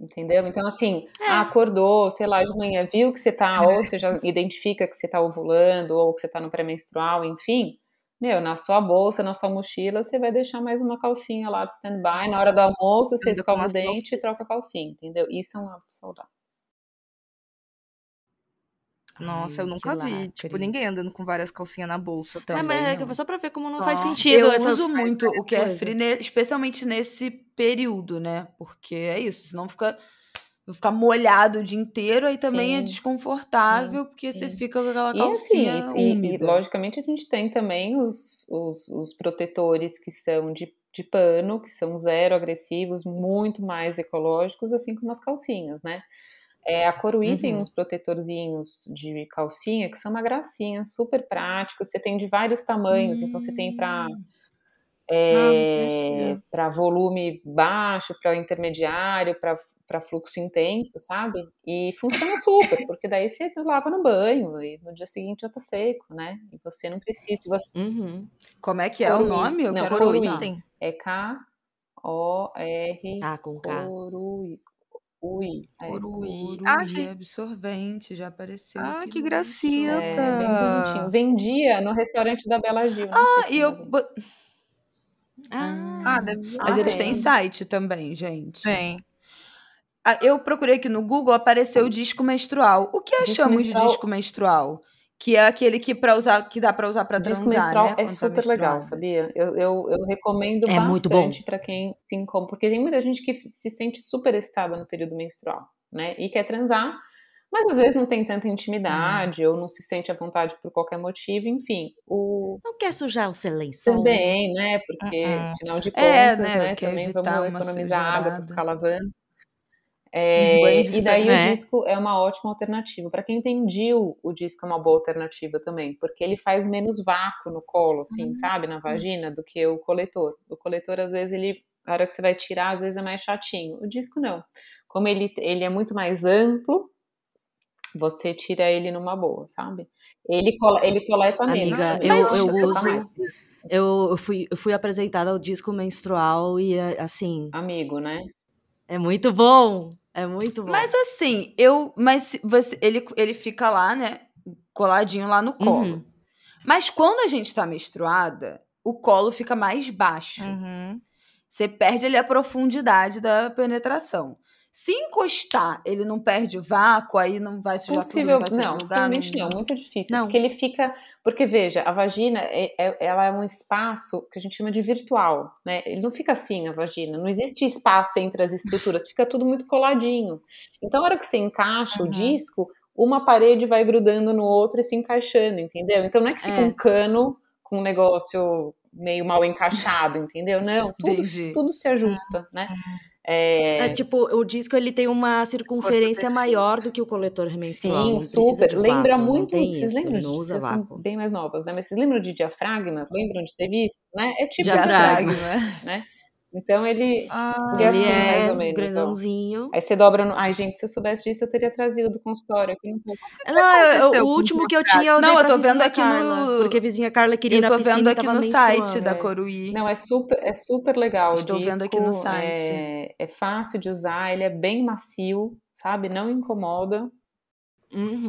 Entendeu? Então, assim, ah, acordou, sei lá, de manhã, viu que você tá, ou você já identifica que você tá ovulando, ou que você tá no pré-menstrual, enfim. Meu, na sua bolsa, na sua mochila, você vai deixar mais uma calcinha lá de stand-by. Na hora do almoço, você escova o dente e troca a calcinha, entendeu? Isso é um hábito saudável. Nossa, eu Ai, nunca que vi. lacre. Tipo, ninguém andando com várias calcinhas na bolsa. É, Também. mas não. é só pra ver como não Ó, faz sentido eu essas... uso muito o coisa. carefree, ne- especialmente nesse período, né? Porque é isso, senão fica, fica molhado o dia inteiro, aí também é Sim. desconfortável, porque você sim. fica com aquela E assim, calcinha e, e, úmida. logicamente a gente tem também os, os, os protetores que são de, de pano, que são zero agressivos, muito mais ecológicos, assim como as calcinhas, né? É, a Coruí tem Uhum. uns protetorzinhos de calcinha que são uma gracinha, super práticos. Você tem de vários tamanhos, então você tem para Hum. é, para volume baixo, para intermediário, para fluxo intenso, sabe? E funciona super, porque daí você lava no banho e no dia seguinte já tá seco, né? E você não precisa. Você, Uhum. Como é que é Coruí. o nome? Eu Não, quero Coruí. Tem. é K-O-R. Ah, com K. Coruí. Ui. É. Coruí Ah, achei. absorvente, já apareceu Ah, aqui que gracinha. é, bem bonitinho. Vendia no restaurante da Bela Gil. Ah, e eu... Ah, Ah, deve Mas Ah, eles têm site também, gente. Tem. Ah, Eu procurei aqui no Google, apareceu o disco menstrual. O que Disco achamos menstrual- de disco menstrual? Que é aquele que, pra usar, que dá pra usar pra Disco transar, menstrual né? é tá super legal, sabia? Eu, eu, eu recomendo É muito bom. bastante para quem se incomode, porque tem muita gente que se sente super excitada no período menstrual, né? E quer transar, mas às vezes não tem tanta intimidade ou não se sente à vontade por qualquer motivo, enfim. O não quer sujar o lençol? também, né? Porque Uh-uh. afinal de contas, É, né? né, Também vamos economizar água para sujeirada. ficar lavando. É, de e daí sangue. o disco é uma ótima alternativa. Para quem tem o disco é uma boa alternativa também, porque ele faz menos vácuo no colo, assim, sabe, na vagina, do que o coletor. O coletor, às vezes, ele, na hora que você vai tirar, às vezes é mais chatinho. O disco não. Como ele, ele é muito mais amplo, você tira ele numa boa, sabe? Ele, ele coleta menos. Amiga, também, eu, eu coleta uso. Eu, eu fui, eu fui apresentada ao disco menstrual e, assim, Amigo, né? É muito bom. É muito bom. Mas assim, eu. Mas você, ele, ele fica lá, né? Coladinho lá no colo. Uhum. Mas quando a gente tá menstruada, o colo fica mais baixo. Uhum. Você perde ali a profundidade da penetração. Se encostar, ele não perde o vácuo, aí não vai sujar Possível, tudo, não vai não, lugar. possivelmente não, muito difícil. Não. Porque ele fica. Porque, veja, a vagina é, é- ela é um espaço que a gente chama de virtual, né? Ele não fica assim, a vagina. Não existe espaço entre as estruturas, fica tudo muito coladinho. Então, a hora que você encaixa Uhum. o disco, uma parede vai grudando no outro e se encaixando, entendeu? Então não é que fica É. um cano com um negócio meio mal encaixado, entendeu? Não, tudo, tudo se ajusta, né? É, É tipo, o disco ele tem uma circunferência maior do que o coletor menstrual. Sim, super. Lembra vácuo, muito. Vocês isso, lembram de usa vocês bem mais novas, né? Mas vocês lembram de diafragma? Lembram de ter visto? Né? É tipo Diafragma. diafragma, né? Então ele, Ah, ele é assim, é mais ou menos. ó. grandãozinho. Aí você dobra no. Ai, gente, se eu soubesse disso, eu teria trazido do consultório aqui no pouco. Não, eu- o último que eu tinha eu Não, dei eu tô vendo aqui Carla, no- Porque a vizinha Carla queria Eu na tô piscina vendo aqui no site da é. Coruí. Não, é super, é super legal. Estou vendo aqui no site. É, é fácil de usar, ele é bem macio, sabe? Não incomoda. Uhum.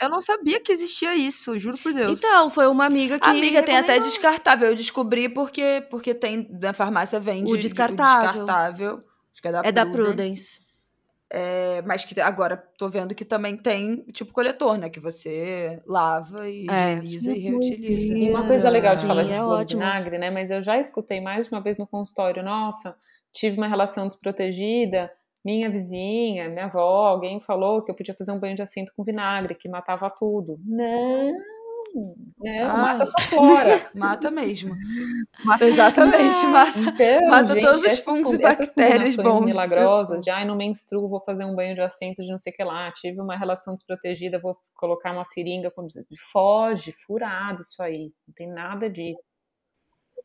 Eu não sabia que existia isso, juro por Deus. Então, foi uma amiga que. Amiga, tem até descartável. Eu descobri porque, porque tem na farmácia vende O descartável. descartável. Acho que é da É da Prudence. Prudence. É, mas que agora tô vendo que também tem tipo coletor, né? Que você lava e É. higieniza e reutiliza. E uma coisa legal de Sim, falar é de ótimo. vinagre, né? Mas eu já escutei mais de uma vez no consultório, nossa, tive uma relação desprotegida, minha vizinha, minha avó, alguém falou que eu podia fazer um banho de assento com vinagre, que matava tudo. Não, não, Ah. mata sua flora. Mata mesmo. Mata- Exatamente, mata. Então, Mata gente, todos os fungos e essas bactérias bons. milagrosas, ai, não menstruo, vou fazer um banho de assento de não sei o que lá, tive uma relação desprotegida, vou colocar uma seringa com foge, furado isso aí, não tem nada disso.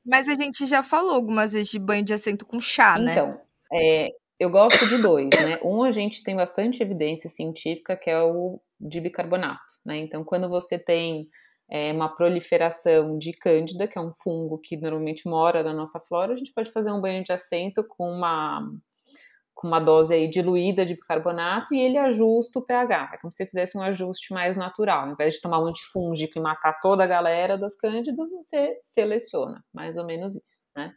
Mas a gente já falou algumas vezes de banho de assento com chá, né? Então, é, eu gosto de dois, né? Um a gente tem bastante evidência científica que é o de bicarbonato, né? Então, quando você tem é, uma proliferação de cândida, que é um fungo que normalmente mora na nossa flora, a gente pode fazer um banho de assento com uma com uma dose aí diluída de bicarbonato e ele ajusta o pH. É como se fizesse um ajuste mais natural. Ao invés de tomar um antifúngico e matar toda a galera das cândidas, você seleciona. Mais ou menos isso, né?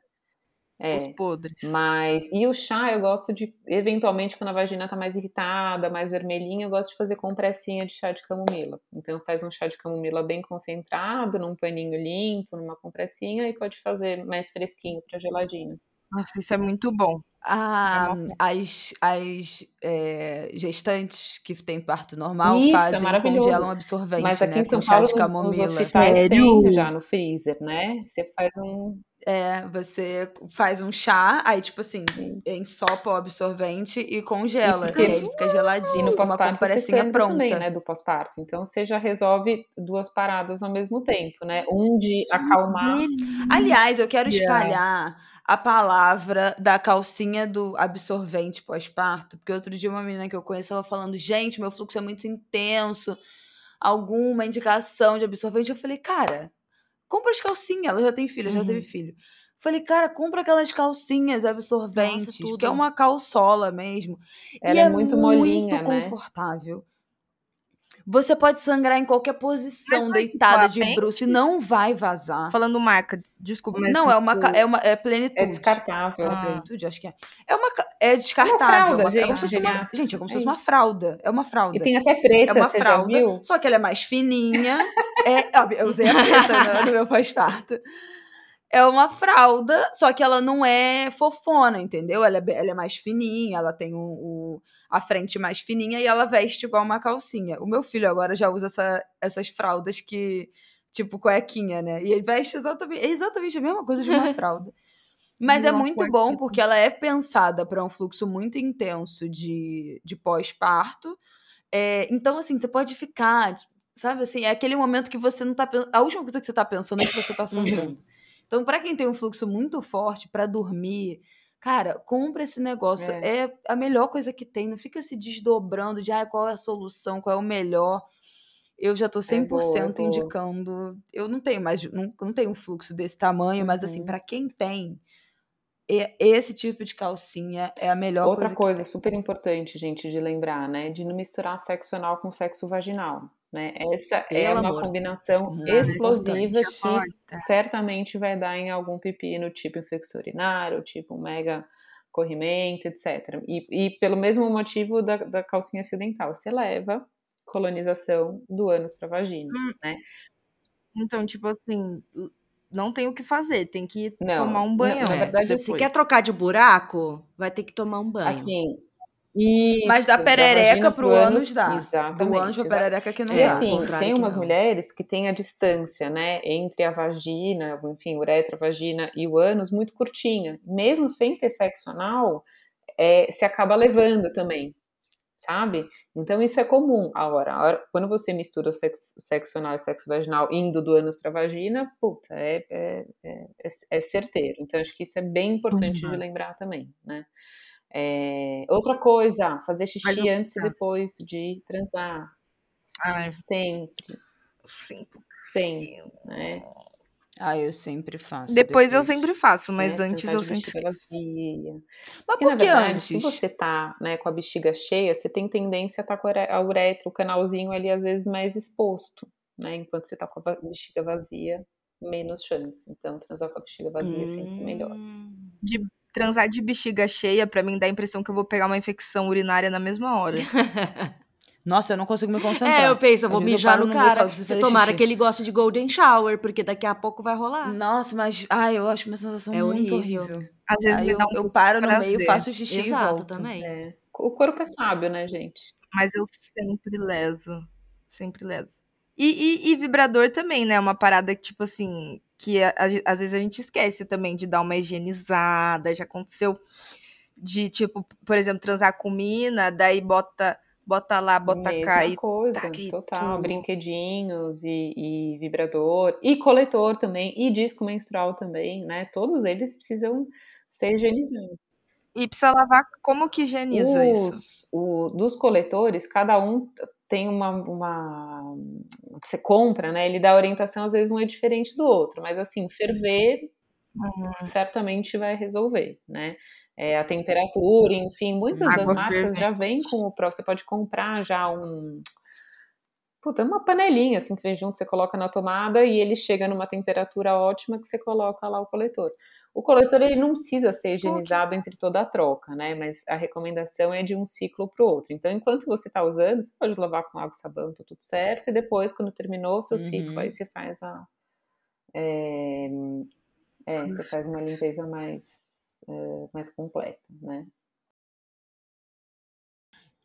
É. Os podres. Mas, e o chá eu gosto de, eventualmente, quando a vagina tá mais irritada, mais vermelhinha, eu gosto de fazer compressinha de chá de camomila. Então faz um chá de camomila bem concentrado, num paninho limpo, numa compressinha, e pode fazer mais fresquinho pra geladinho. Nossa, isso é muito bom. Ah, É as as é, gestantes que têm parto normal Isso, é fazem maravilhoso. congelam absorvente, Mas aqui né? em São com chá Paulo, de nos, nos camomila. hospitais Sério? tem já no freezer, né? Você faz um... É, você faz um chá, aí, tipo assim, ensopa o absorvente e congela. E E, aí fica geladinho, no fica uma sangra pronta. também, né? Do pós-parto. Então você já resolve duas paradas ao mesmo tempo, né? Um de acalmar... Aliás, eu quero Yeah. espalhar a palavra da calcinha do absorvente pós-parto, porque outro dia uma menina que eu conheço estava falando, gente, meu fluxo é muito intenso, alguma indicação de absorvente. Eu falei, cara, compra as calcinhas, ela já tem filho, já Uhum. teve filho. Falei, cara, compra aquelas calcinhas absorventes, tudo. porque é uma calçola mesmo. Ela e é muito molinha, muito né? confortável. Você pode sangrar em qualquer posição, vai deitada ficar de bem? bruxo, e não vai vazar. Falando marca, desculpa, mas. Não, é uma, tipo, é uma é plenitude. É descartável. Ah. Plenitude, acho que é. É uma é descartável. fralda, uma- é gente, como se fosse uma, gente, é como se É fosse uma fralda. É uma fralda. E tem até preta, é uma você fralda, já viu? só que ela é mais fininha. é, eu usei a preta né, no meu pós-parto. É uma fralda, só que ela não é fofona, entendeu? Ela é, ela é mais fininha, ela tem o, o- a frente mais fininha e ela veste igual uma calcinha. O meu filho agora já usa essa- essas fraldas que, tipo, cuequinha, né? E ele veste exatamente, é exatamente a mesma coisa de uma fralda. Mas é muito cuequinha. bom porque ela é pensada para um fluxo muito intenso de, de pós-parto. É, então, assim, você pode ficar, sabe assim, é aquele momento que você não tá pensando. A última coisa que você tá pensando é que você tá sangrando. Então, para quem tem um fluxo muito forte para dormir, Cara, compra esse negócio. É. é. a melhor coisa que tem. Não fica se desdobrando de ah, qual é a solução, qual é o melhor. Eu já tô 100% é boa, é boa. indicando. Eu não tenho mais, não, não tenho um fluxo desse tamanho, uhum. mas assim, uhum. para quem tem, esse tipo de calcinha é a melhor Outra coisa. Outra coisa super importante, gente, de lembrar, né? De não misturar sexo anal com sexo vaginal. Né? Essa Pelo é uma amor. combinação uhum. explosiva que certamente vai dar em algum pepino, tipo infecção urinário, tipo mega corrimento, etc. E, e pelo mesmo motivo da, da, calcinha fio dental, você leva colonização do ânus para vagina, hum. né? Então, tipo assim, não tem o que fazer, tem que não, tomar um banho. Na verdade, se quer trocar de buraco, vai ter que tomar um banho. Assim, isso, Mas da perereca da pro ânus dá. Exatamente. Do ânus pra perereca que não e dá. assim, tem umas mulheres que têm a distância, né, entre a vagina, enfim, uretra, vagina e o ânus muito curtinha. Mesmo sem ter sexo anal, é, se acaba levando também, sabe? Então isso é comum. Agora, a hora, quando você mistura o sexo, o sexo anal e o sexo vaginal indo do ânus pra vagina, puta, é, é, é, é certeiro. Então acho que isso é bem importante uhum. de lembrar também, né? É, outra coisa, fazer xixi antes e depois de transar. Ai. Sempre. Sempre. Sempre. Né? Ah, eu sempre faço. Depois, depois. eu sempre faço, mas né? antes eu sempre faço. Mas por que antes? Se você tá né, com a bexiga cheia, você tem tendência a estar tá com a uretra, o canalzinho ali às vezes mais exposto, né? Enquanto você tá com a bexiga vazia, menos chance. Então, transar com a bexiga vazia hum. é sempre melhor. Hum. De transar de bexiga cheia, para mim dá a impressão que eu vou pegar uma infecção urinária na mesma hora. Nossa, eu não consigo me concentrar. É, eu penso, eu vou mijar no, no cara. Você tomara xixi. que ele goste de golden shower, porque daqui a pouco vai rolar. Nossa, mas ai, eu acho uma sensação é muito horrível. horrível. Às vezes me dá um eu, eu paro no meio, faço xixi Exato, e volto. também. É. O corpo é sábio, né, gente? Mas eu sempre leso. Sempre leso. E, e, e vibrador também, né? Uma parada que, tipo assim, que a, a, às vezes a gente esquece também de dar uma higienizada. Já aconteceu de, tipo, por exemplo, transar com mina, daí bota bota lá, bota Mesma cá e coisa, tá total, tudo. brinquedinhos e, e, vibrador, e coletor também, e disco menstrual também, né? Todos eles precisam ser higienizados. E precisa lavar, como que higieniza Os, isso? O, dos coletores, cada um tem uma, uma você compra, né? Ele dá orientação, às vezes um é diferente do outro, mas assim, ferver uhum. certamente vai resolver, né? É, a temperatura, enfim, muitas Água das marcas já vêm com o próprio, você pode comprar já um Puta, uma panelinha assim que vem junto, você coloca na tomada e ele chega numa temperatura ótima que você coloca lá o coletor. O coletor ele não precisa ser higienizado entre toda a troca, né? Mas a recomendação é de um ciclo para o outro. Então, enquanto você está usando, você pode lavar com água e sabão, tá tudo certo. E depois, quando terminou o seu uhum. ciclo, aí você faz a. É, é, você faz uma limpeza mais, mais completa, né?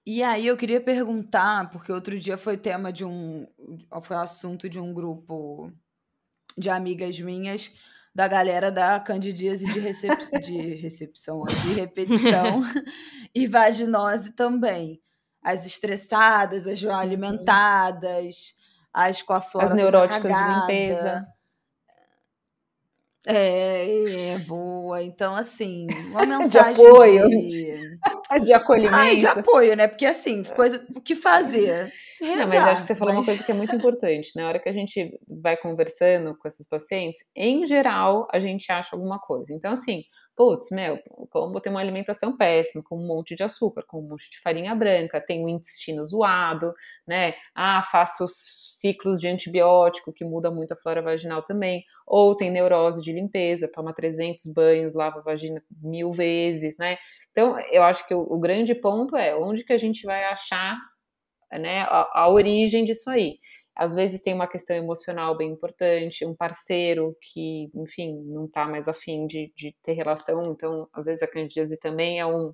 E aí eu queria perguntar, porque outro dia foi tema de um. Foi assunto de um grupo de amigas minhas da galera da candidíase de, recep de recepção, de repetição e vaginose também. As estressadas, as mal alimentadas, as com a flora As neuróticas de limpeza. É, é, boa. Então, assim, uma mensagem de apoio. De, de acolhimento. Ai, de apoio, né? Porque, assim, coisa, o que fazer? Rezar, Não, mas acho que você falou mas... uma coisa que é muito importante. Na hora que a gente vai conversando com esses pacientes, em geral, a gente acha alguma coisa. Então, assim, putz, meu, como tem uma alimentação péssima, com um monte de açúcar, com um monte de farinha branca, tem o intestino zoado, né? Ah, faço ciclos de antibiótico, que muda muito a flora vaginal também, ou tem neurose de limpeza, toma 300 banhos, lava a vagina mil vezes, né? Então, eu acho que o, o grande ponto é onde que a gente vai achar né, a, a origem disso aí. Às vezes tem uma questão emocional bem importante, um parceiro que, enfim, não está mais afim de, de ter relação, então, às vezes a candidíase também é, um,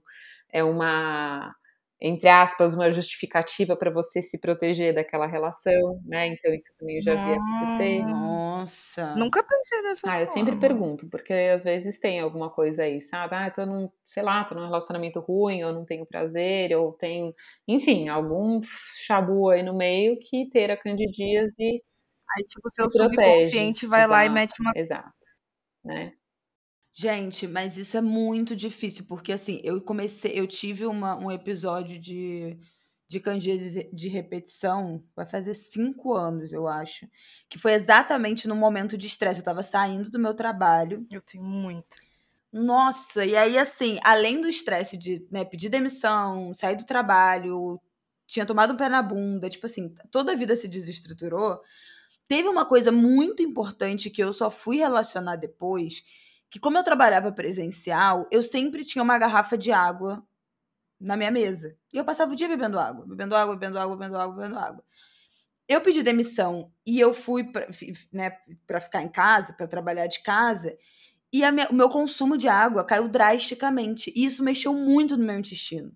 é uma entre aspas, uma justificativa para você se proteger daquela relação, né? Então isso também eu já vi acontecer. Nossa. Nunca pensei nessa Ah, forma. eu sempre pergunto, porque às vezes tem alguma coisa aí, sabe? Ah, eu tô num, sei lá, tô num relacionamento ruim, ou não tenho prazer, ou tenho, enfim, algum chabu aí no meio que ter a candidíase Aí, tipo, seu subconsciente vai exato, lá e mete uma... Exato, né? Gente, mas isso é muito difícil, porque assim, eu comecei, eu tive uma, um episódio de, de candidíase de repetição, vai fazer cinco anos, eu acho, que foi exatamente no momento de estresse. Eu tava saindo do meu trabalho. Eu tenho muito. Nossa, e aí assim, além do estresse de né, pedir demissão, sair do trabalho, tinha tomado um pé na bunda, tipo assim, toda a vida se desestruturou. Teve uma coisa muito importante que eu só fui relacionar depois, que como eu trabalhava presencial, eu sempre tinha uma garrafa de água na minha mesa. E eu passava o dia bebendo água, bebendo água, bebendo água, bebendo água, bebendo água. Eu pedi demissão e eu fui para né, ficar em casa, para trabalhar de casa, e minha, o meu consumo de água caiu drasticamente. E isso mexeu muito no meu intestino.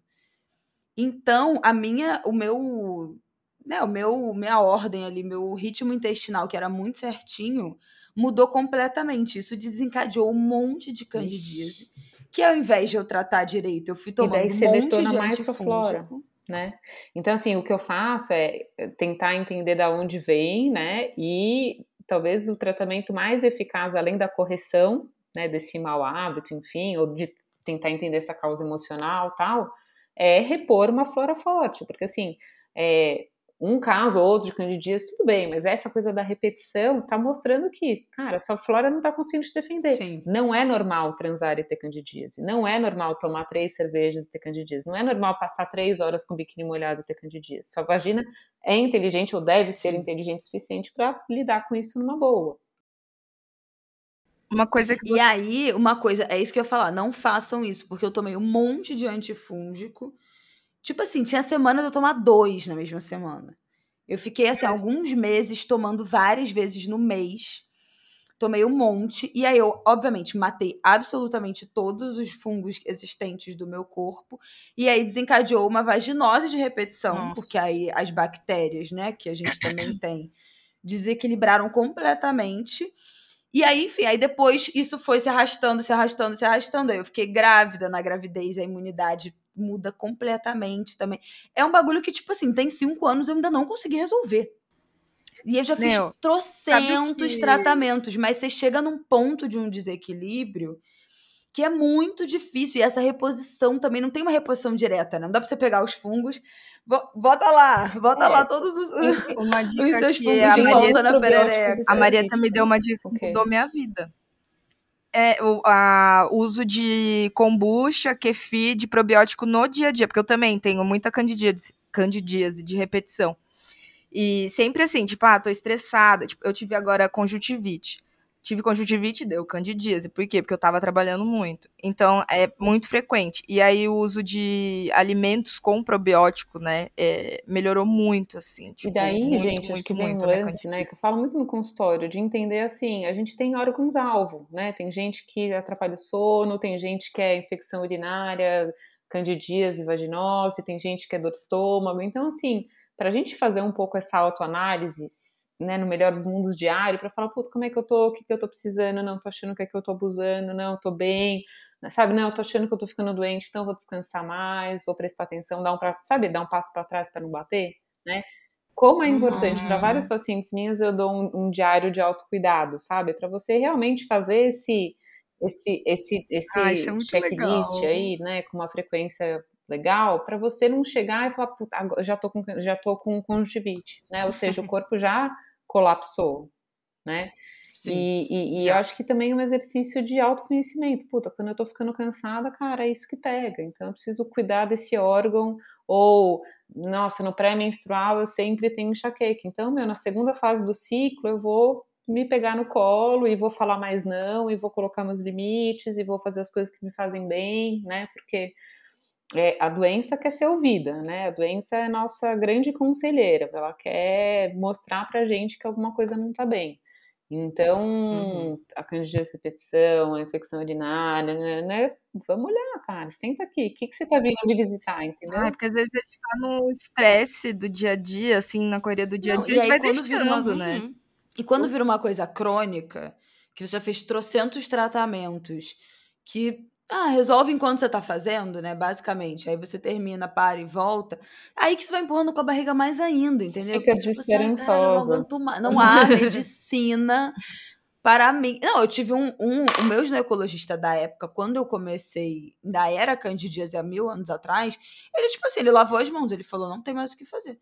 Então, a minha, o meu, né, o meu, minha ordem ali, meu ritmo intestinal, que era muito certinho, mudou completamente. Isso desencadeou um monte de candidíase. Que ao invés de eu tratar direito, eu fui tomando e daí você um monte de mais flora, né? Então, assim, o que eu faço é tentar entender da onde vem, né? E talvez o tratamento mais eficaz, além da correção, né, desse mau hábito, enfim, ou de tentar entender essa causa emocional tal, é repor uma flora forte, porque assim, é, um caso ou outro de candidíase, tudo bem, mas essa coisa da repetição tá mostrando que, cara, sua flora não tá conseguindo te defender. Sim. Não é normal transar e ter candidíase. Não é normal tomar três cervejas e ter candidíase. Não é normal passar três horas com biquíni molhado e ter candidíase. Sua vagina é inteligente ou deve ser inteligente o suficiente para lidar com isso numa boa. Uma coisa que. E aí, uma coisa, é isso que eu ia falar, não façam isso, porque eu tomei um monte de antifúngico. Tipo assim, tinha semana de eu tomar dois na mesma semana. Eu fiquei, assim, alguns meses tomando várias vezes no mês. Tomei um monte. E aí eu, obviamente, matei absolutamente todos os fungos existentes do meu corpo. E aí desencadeou uma vaginose de repetição, Nossa. porque aí as bactérias, né, que a gente também tem, desequilibraram completamente. E aí, enfim, aí depois isso foi se arrastando, se arrastando, se arrastando. Aí eu fiquei grávida na gravidez, a imunidade muda completamente também. É um bagulho que, tipo assim, tem cinco anos eu ainda não consegui resolver. E eu já fiz Meu, trocentos que... tratamentos, mas você chega num ponto de um desequilíbrio que é muito difícil. E essa reposição também não tem uma reposição direta, né? Não dá pra você pegar os fungos, bota lá, bota é. lá todos os, uma dica os seus fungos de volta na perereca. A Marieta me deu uma dica que mudou minha vida. É, o a, uso de kombucha, kefir, de probiótico no dia a dia, porque eu também tenho muita candidíase, candidíase de repetição. E sempre assim, tipo, ah, tô estressada. Tipo, eu tive agora conjuntivite tive conjuntivite, deu candidíase. Por quê? Porque eu tava trabalhando muito. Então, é muito frequente. E aí, o uso de alimentos com probiótico, né, é, melhorou muito, assim. Tipo, e daí, muito, gente, muito, acho que vem um lance, né, que eu falo muito no consultório, de entender, assim, a gente tem órgãos-alvo, né? Tem gente que atrapalha o sono, tem gente que é infecção urinária, candidíase, vaginose, tem gente que é dor de estômago. Então, assim, para a gente fazer um pouco essa autoanálise né, no melhor dos mundos diário para falar, puta, como é que eu tô, o que, que eu tô precisando, não, tô achando que é que eu tô abusando, não, tô bem, né, sabe, não, eu tô achando que eu tô ficando doente, então vou descansar mais, vou prestar atenção, dar um, pra, sabe, dar um passo para trás para não bater, né? Como é importante uhum. para vários pacientes minhas, eu dou um, um diário de autocuidado, sabe, para você realmente fazer esse esse esse esse ah, é checklist aí, né, com uma frequência legal, para você não chegar e falar, puta, já tô com já tô com conjuntivite, né? Ou seja, o corpo já colapsou, né? Sim. E, e, e eu acho que também é um exercício de autoconhecimento. Puta, quando eu tô ficando cansada, cara, é isso que pega. Então eu preciso cuidar desse órgão. Ou, nossa, no pré-menstrual eu sempre tenho enxaqueca. Então, meu, na segunda fase do ciclo eu vou me pegar no colo e vou falar mais não, e vou colocar meus limites, e vou fazer as coisas que me fazem bem, né? Porque é, a doença quer ser ouvida, né? A doença é nossa grande conselheira, ela quer mostrar pra gente que alguma coisa não tá bem. Então, uhum. a candidíase repetição, a infecção urinária, né, né, Vamos olhar, cara, senta aqui. O que, que você tá vindo me visitar, entendeu? Ah, porque às vezes a gente tá no estresse do dia a dia, assim, na correria do dia a dia, não, a gente vai deixando, uma... né? Uhum. E quando vira uma coisa crônica, que você já fez trocentos tratamentos, que ah, resolve enquanto você tá fazendo, né? Basicamente. Aí você termina, para e volta. Aí que você vai empurrando com a barriga mais ainda, entendeu? Fica tipo, desesperançosa. Assim, não, não há medicina para mim. Não, eu tive um, um. O meu ginecologista da época, quando eu comecei, ainda era candidíase há mil anos atrás, ele, tipo assim, ele lavou as mãos, ele falou: não tem mais o que fazer.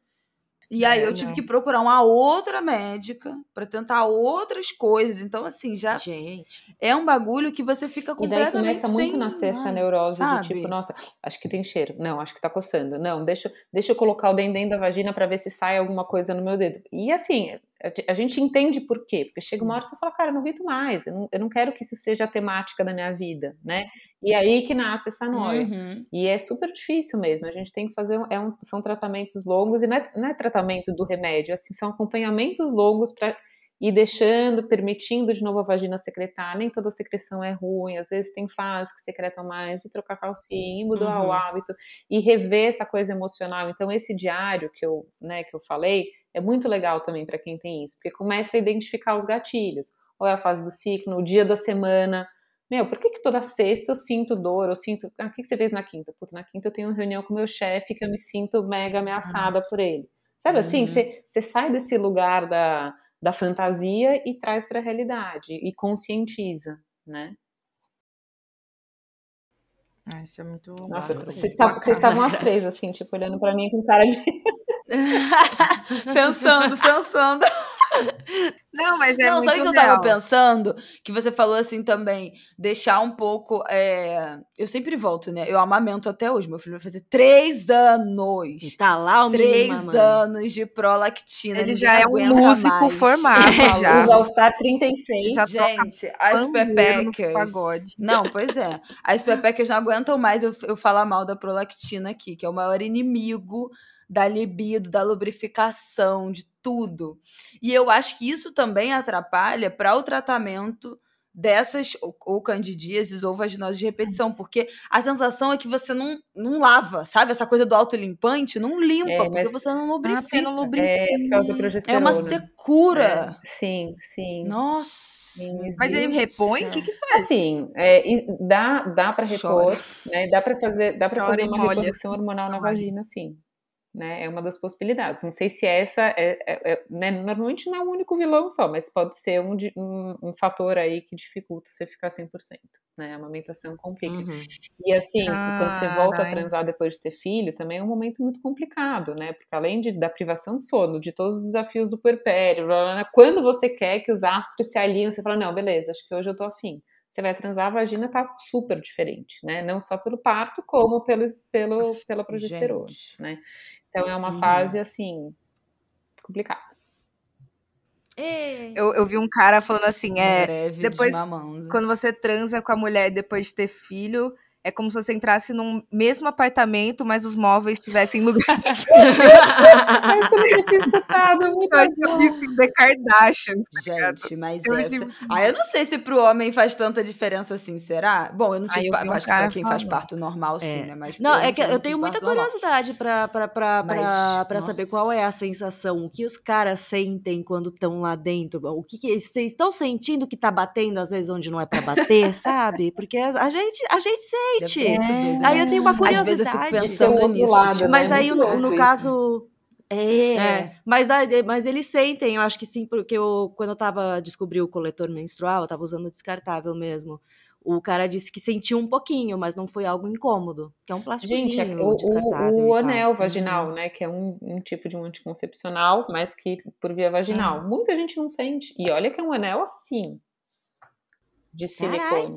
E aí É, eu tive não. que procurar uma outra médica pra tentar outras coisas. Então, assim, já Gente. é um bagulho que você fica E daí começa muito sem- nascer essa neurose do sabe? tipo, nossa, acho que tem cheiro. Não, acho que tá coçando. Não, deixa, deixa eu colocar o dentro da vagina pra ver se sai alguma coisa no meu dedo. E assim, a- gente entende por quê. Porque chega uma hora que você fala, cara, eu não aguento mais. Eu não, eu não quero que isso seja a temática da minha vida, né? E aí que nasce essa noia. Uhum. E é super difícil mesmo. A gente tem que fazer. É um, são tratamentos longos, e não é, não é tratamento do remédio, assim, são acompanhamentos longos para ir deixando, permitindo de novo a vagina secretar. Nem toda secreção é ruim, às vezes tem fases que secretam mais, e trocar calcinha, e mudar Uhum. o hábito, e rever essa coisa emocional. Então, esse diário que eu, né, que eu falei é muito legal também para quem tem isso, porque começa a identificar os gatilhos. Ou é a fase do ciclo, o dia da semana. Meu, por que, que toda sexta eu sinto dor? Eu sinto. Ah, o que, que você fez na quinta? Puta, na quinta eu tenho uma reunião com o meu chefe que eu me sinto mega ameaçada por ele. Sabe assim? Uhum. Você, você sai desse lugar da, da fantasia e traz para a realidade e conscientiza, né? Ah, isso é muito. Nossa, bacana. vocês estavam as três, assim, tipo, olhando para mim com cara de. pensando, pensando. Não, mas é Não, muito sabe o que eu tava real. pensando? Que você falou assim também, deixar um pouco. é, Eu sempre volto, né? Eu amamento até hoje. Meu filho vai fazer três anos. E tá lá o Três menino anos de prolactina. Ele já é um músico mais. formado, já. Os All Star 36. Já Gente, as Pepeckers. pagode. Não, pois é. As Pepeckers não aguentam mais eu, eu falar mal da prolactina aqui, que é o maior inimigo da libido, da lubrificação, de tudo. E eu acho que isso também atrapalha para o tratamento dessas ou, ou candidíases ou vaginose de repetição, porque a sensação é que você não, não lava, sabe? Essa coisa do autolimpante não limpa, É, porque você não Ah, lubrifica. não lubrifica. É, por causa É uma secura. É, sim, sim. Nossa. Sim, Mas ele repõe? O que que faz? Assim, é, e dá, dá para repor, Chora. né? Dá para fazer, dá para fazer uma molha. reposição hormonal na vagina, sim. Né? É uma das possibilidades. Não sei se essa é, é- é- né? normalmente não é o único vilão só, mas pode ser um, um, um fator aí que dificulta você ficar 100%, né? A amamentação complica. Uhum. E assim, quando você volta a transar depois de ter filho, também é um momento muito complicado, né? Porque além de, da privação de sono, de todos os desafios do puerpério, blá, blá, blá, quando você quer que os astros se alinhem, você fala, não, beleza, acho que hoje eu tô afim. Você vai transar, a vagina tá super diferente, né? Não só pelo parto, como pelo, pelo, pela progesterona, Gente. né? Então é uma Uhum. fase, assim, complicada. Eu, eu vi um cara falando assim, é, Breve depois- quando você transa com a mulher depois de ter filho, é como se você entrasse num mesmo apartamento, mas os móveis tivessem lugar de Ai, você não tinha escutado, muito Eu acho que eu vi isso em The Kardashians. Gente, mas Eu essa... Ah, eu não sei se pro homem faz tanta diferença assim, será? Bom, eu não Ah, tive eu um acho que pra quem faz parto normal, sim, É. né? Mas Não, eu é que eu tenho muita curiosidade pra, pra, pra, Mas, pra, pra saber qual é a sensação, o que os caras sentem quando estão lá dentro, o que, que vocês estão sentindo que tá batendo às vezes onde não é pra bater, sabe? Porque a, gente, a gente sente. Muito doido, Aí né? eu tenho uma Às vezes eu fico curiosidade. Pensando nisso. lado, tipo, Mas né? aí, no, no caso. É. É, mas, mas eles sentem, eu acho que sim, porque eu, quando eu tava descobri o coletor menstrual, eu tava usando o descartável mesmo. O cara disse que sentiu um pouquinho, mas não foi algo incômodo, que é um plásticozinho Gente, é- o, descartável. o, o tal. anel vaginal, Uhum. né? Que é um, um tipo de um anticoncepcional, mas que por via vaginal. Muita gente não sente. E olha que é um anel assim, de Carai.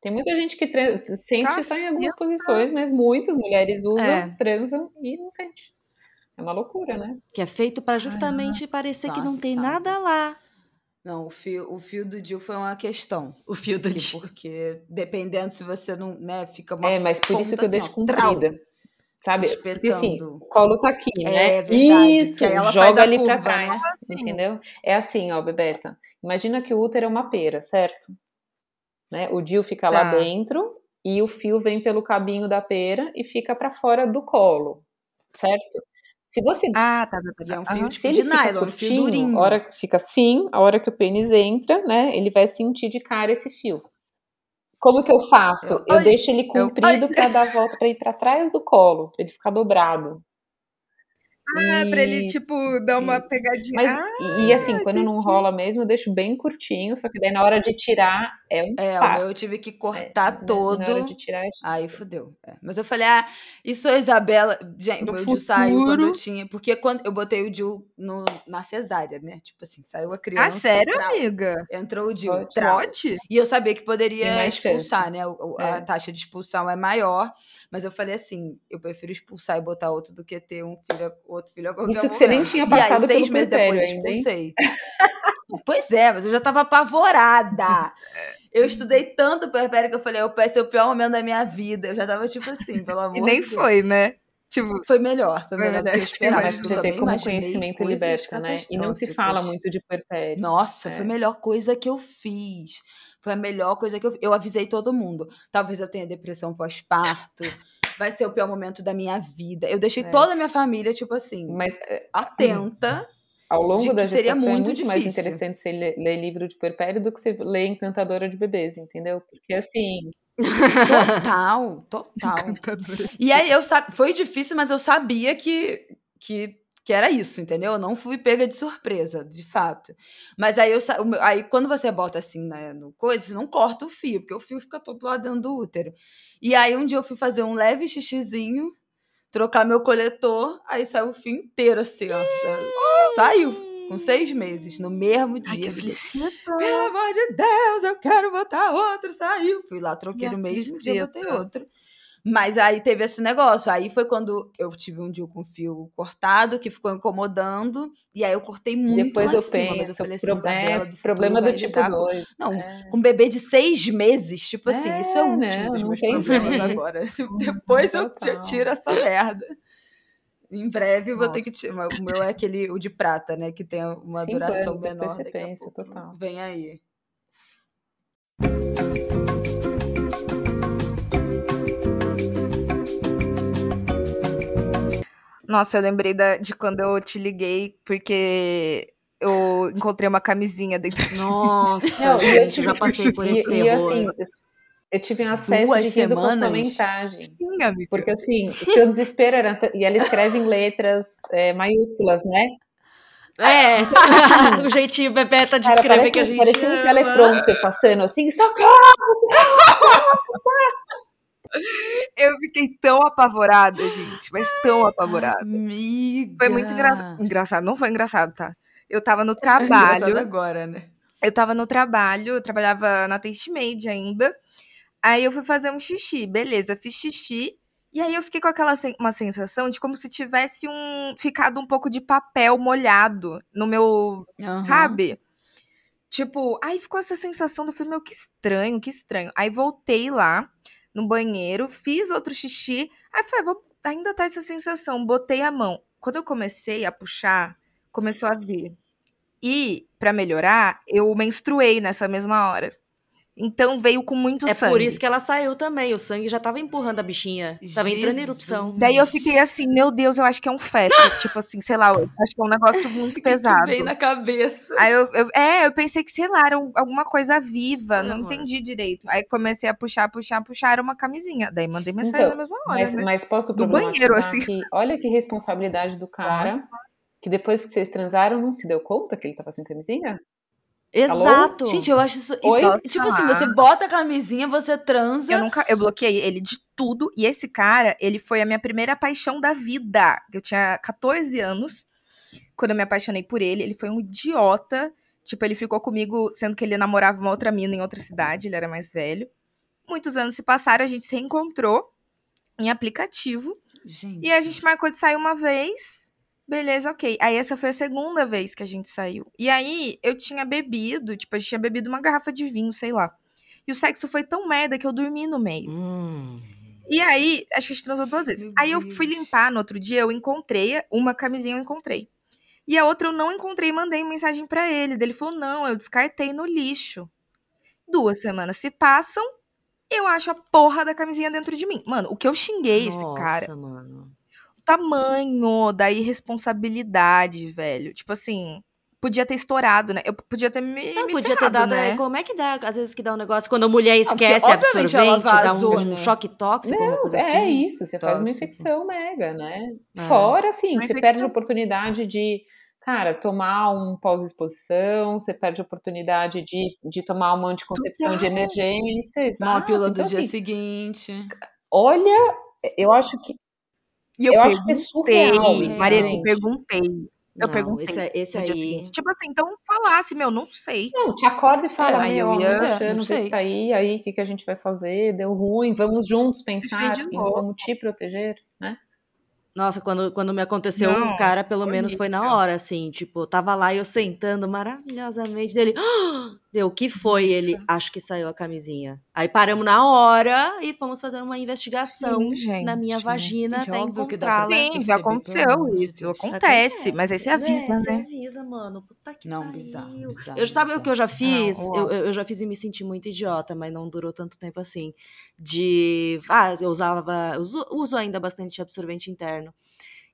Tem muita gente que tra- sente só em algumas Caceta. posições, mas muitas mulheres usam, É. transam e não sente. É uma loucura, né? Que é feito pra justamente parecer que não tem nada lá. Não, o fio, o fio do Dil foi uma questão. O fio do Que- dia. Porque dependendo se você não, né, fica uma É, mas por isso que eu assim, deixo ó, trau, comprida. Sabe? Porque assim, espetando. o colo tá aqui, É, né? verdade, Isso, que aí ela joga ali pra curva, trás, né? entendeu? É assim, ó, Bebeta. Imagina que o útero é uma pera, certo? Né? O DIU fica lá Tá. dentro e o fio vem pelo cabinho da pera e fica pra fora do colo, certo? Se você Ah, tá, tá, tá. é um fio se tipo de nylon, fio curtinho, durinho. a hora que fica assim, a hora que o pênis entra, né, ele vai sentir de cara esse fio. Como que eu faço? Eu, Ai, deixo ele eu- comprido pra dar a volta, pra ir pra trás do colo, pra ele ficar dobrado. Ah, pra ele, Isso, tipo, dar uma isso. pegadinha. Mas, ah, e, e assim, quando não entendi. rola mesmo, eu deixo bem curtinho, só que daí na hora de tirar é um É, o pá. meu eu tive que cortar né? todo. Na hora de tirar é Aí fudeu. É. Mas eu falei, ah, isso a Isabela. Gente, No meu Dil saiu quando eu futuro. tinha. Porque quando eu botei o Dil no, na cesárea, né? Tipo assim, saiu a criança. Ah, sério, trau. amiga? Entrou o Dil. Pode. trau. Pode? E eu sabia que poderia expulsar, chance. né? O- o- É. A taxa de expulsão é maior. Mas eu falei assim: eu prefiro expulsar e botar outro do que ter um filho, outro filho a qualquer Isso que você nem tinha E aí, passado seis pelo meses depois, ainda, expulsei. pois é, mas eu já tava apavorada. Eu estudei tanto o puerpério que eu falei, vai ser o pior momento da minha vida. Eu já tava tipo assim, pelo amor E nem de Deus. foi, né? Tipo, Foi melhor, foi melhor do que eu esperava. eu Pra porque você eu também como conhecimento liberta, né? E não se fala muito de puerpério. Nossa, É. foi a melhor coisa que eu fiz. Foi a melhor coisa que eu fiz. Eu avisei todo mundo. Talvez eu tenha depressão pós-parto. Vai ser o pior momento da minha vida. Eu deixei É. toda a minha família, tipo assim, Mas é, atenta. ao longo da seria muito é muito mais interessante você ler, ler livro de puerpério do que você ler Encantadora de Bebês, entendeu? Porque assim, Total, total. E aí eu foi difícil, mas eu sabia que, que, que era isso, entendeu? Eu não fui pega de surpresa, de fato. Mas aí eu aí quando você bota assim né, no coisa, você não corta o fio, porque o fio fica todo lá dentro do útero. E aí um dia eu fui fazer um leve xixizinho, trocar meu coletor, aí saiu o fio inteiro assim, ó. Saiu com seis meses, no mesmo dia. ai, que pelo amor de Deus, eu quero botar outro, saiu. Fui lá, troquei Que no mesmo dia, aflição. botei outro. Mas aí teve esse negócio. Aí foi quando eu tive um dia com fio cortado, que ficou incomodando. E aí eu cortei muito depois eu cima, penso, mas eu falei assim, pro- Isabela, é, do problema do tipo lidar com- 2. Não, É. com um bebê de seis meses, tipo assim, É, isso é o último não, dos meus problemas agora. Depois eu, tiro essa merda. Em breve eu vou ter que tirar. O meu é aquele, o de prata, né? Que tem uma duração menor. daqui pensa. Vem aí. Nossa, eu lembrei da- de quando eu te liguei, porque eu encontrei uma camisinha dentro. Nossa, Não, e eu gente, eu tive- já passei por esse e, e, terror. assim, eu- tive um acesso Duas de riso com sua mensagem. Sim, amiga. Porque assim, o seu desespero era. E ela escreve em letras é, maiúsculas, né? É, o jeitinho Bebeta de Cara, escrever parece, que a gente parecia um ama. teleprompter passando assim, socorro! Eu fiquei tão apavorada, gente, mas tão apavorada. Amiga. Foi muito engraçado. Engraçado, não foi engraçado, tá? Eu tava no É trabalho. agora, né? Eu tava no trabalho, eu trabalhava na Taste Made ainda. Aí eu fui fazer um xixi, beleza, fiz xixi. E aí eu fiquei com aquela sen- uma sensação de como se tivesse um ficado um pouco de papel molhado no meu, Aham. sabe? Tipo, aí ficou essa sensação do filme, meu, que estranho, que estranho. Aí voltei lá no banheiro, fiz outro xixi. Aí falei, vou, ainda tá essa sensação, botei a mão. Quando eu comecei a puxar, começou a vir. E, pra melhorar, eu menstruei nessa mesma hora. Então veio com muito É sangue. por isso que ela saiu também. O sangue já tava empurrando a bichinha. Tava entrando em Jesus. erupção. Daí eu fiquei assim, meu Deus, eu acho que é um feto. tipo assim, sei lá, eu acho que é um negócio muito pesado. Vem na cabeça. Aí eu, eu- é, eu pensei que, sei lá, era um- alguma coisa viva, não amor. entendi direito. Aí comecei a puxar, puxar, puxar, era uma camisinha. Daí mandei mensagem Então, na mesma hora, Mas, né? mas posso Do banheiro, assim. que olha que responsabilidade do cara, que depois que vocês transaram não se deu conta que ele tava sem camisinha? Exato. Gente, eu acho isso. Oi? isso Posso tipo assim, falar? você bota a camisinha, você transa. Eu nunca, eu bloqueei ele de tudo. E esse cara, ele foi a minha primeira paixão da vida. Eu tinha 14 anos quando eu me apaixonei por ele. Ele foi um idiota. Tipo, ele ficou comigo, sendo que ele namorava uma outra mina em outra cidade, ele era mais velho. Muitos anos se passaram, a gente se reencontrou em aplicativo. Gente. E a gente marcou de sair uma vez. Beleza, ok. Aí essa foi a segunda vez que a gente saiu. E aí eu tinha bebido, tipo, a gente tinha bebido uma garrafa de vinho, sei lá. E o sexo foi tão merda que eu dormi no meio. Hum. E aí, acho que a gente transou duas vezes. Meu aí eu fui limpar no outro dia, eu encontrei uma camisinha, eu encontrei. E a outra eu não encontrei, mandei mensagem pra ele. Daí Ele falou: não, eu descartei no lixo. Duas semanas se passam, eu acho a porra da camisinha dentro de mim. Mano, o que eu xinguei esse Nossa, cara mano. Tamanho da irresponsabilidade, velho. Tipo assim, podia ter estourado, né? Eu podia ter me, Não, me podia ter ferrado, dado. né? é, Como é que dá? Às vezes que dá um negócio. Quando a mulher porque, esquece obviamente, ela absorvente, dá vazou, um, né? choque tóxico, Não, coisa é assim. isso, você faz uma Tóxico. infecção mega, né? É. Fora, assim, Uma você infecção. perde a oportunidade de, cara, tomar um pós-exposição, você perde a oportunidade de, de tomar uma anticoncepção de Total. emergência, Uma pílula do Então, dia assim, seguinte. olha, eu acho que E eu, Eu acho que é perguntei, surreal isso, Maria, eu perguntei. Eu Não, perguntei. Esse, é- esse aí. seguinte. Tipo assim, então falasse, meu, não sei. Não, te acorda e fala, Aí meu, eu ia- não achamos, sei. está aí, aí, o que, que a gente vai fazer? Deu ruim, vamos juntos pensar de em como te proteger, né? Nossa, quando, quando me aconteceu Não, um cara, pelo foi menos foi na hora, assim, tipo, tava lá e eu sentando maravilhosamente dele. "Ah!" Deu, o que foi? Ele, acho que saiu a camisinha. Aí paramos na hora e fomos fazer uma investigação Sim, gente. na minha vagina Gente, até encontrá-la. tem Sim, que já aconteceu isso. Deus. Acontece, mas aí você avisa, Você né? avisa, mano. Puta que Não, pariu. bizarro, bizarro, Eu sabe o bizarro. que eu já fiz? Não, eu eu já fiz e me senti muito idiota, mas não durou tanto tempo assim. De. Ah, eu usava. Uso, uso ainda bastante absorvente interno.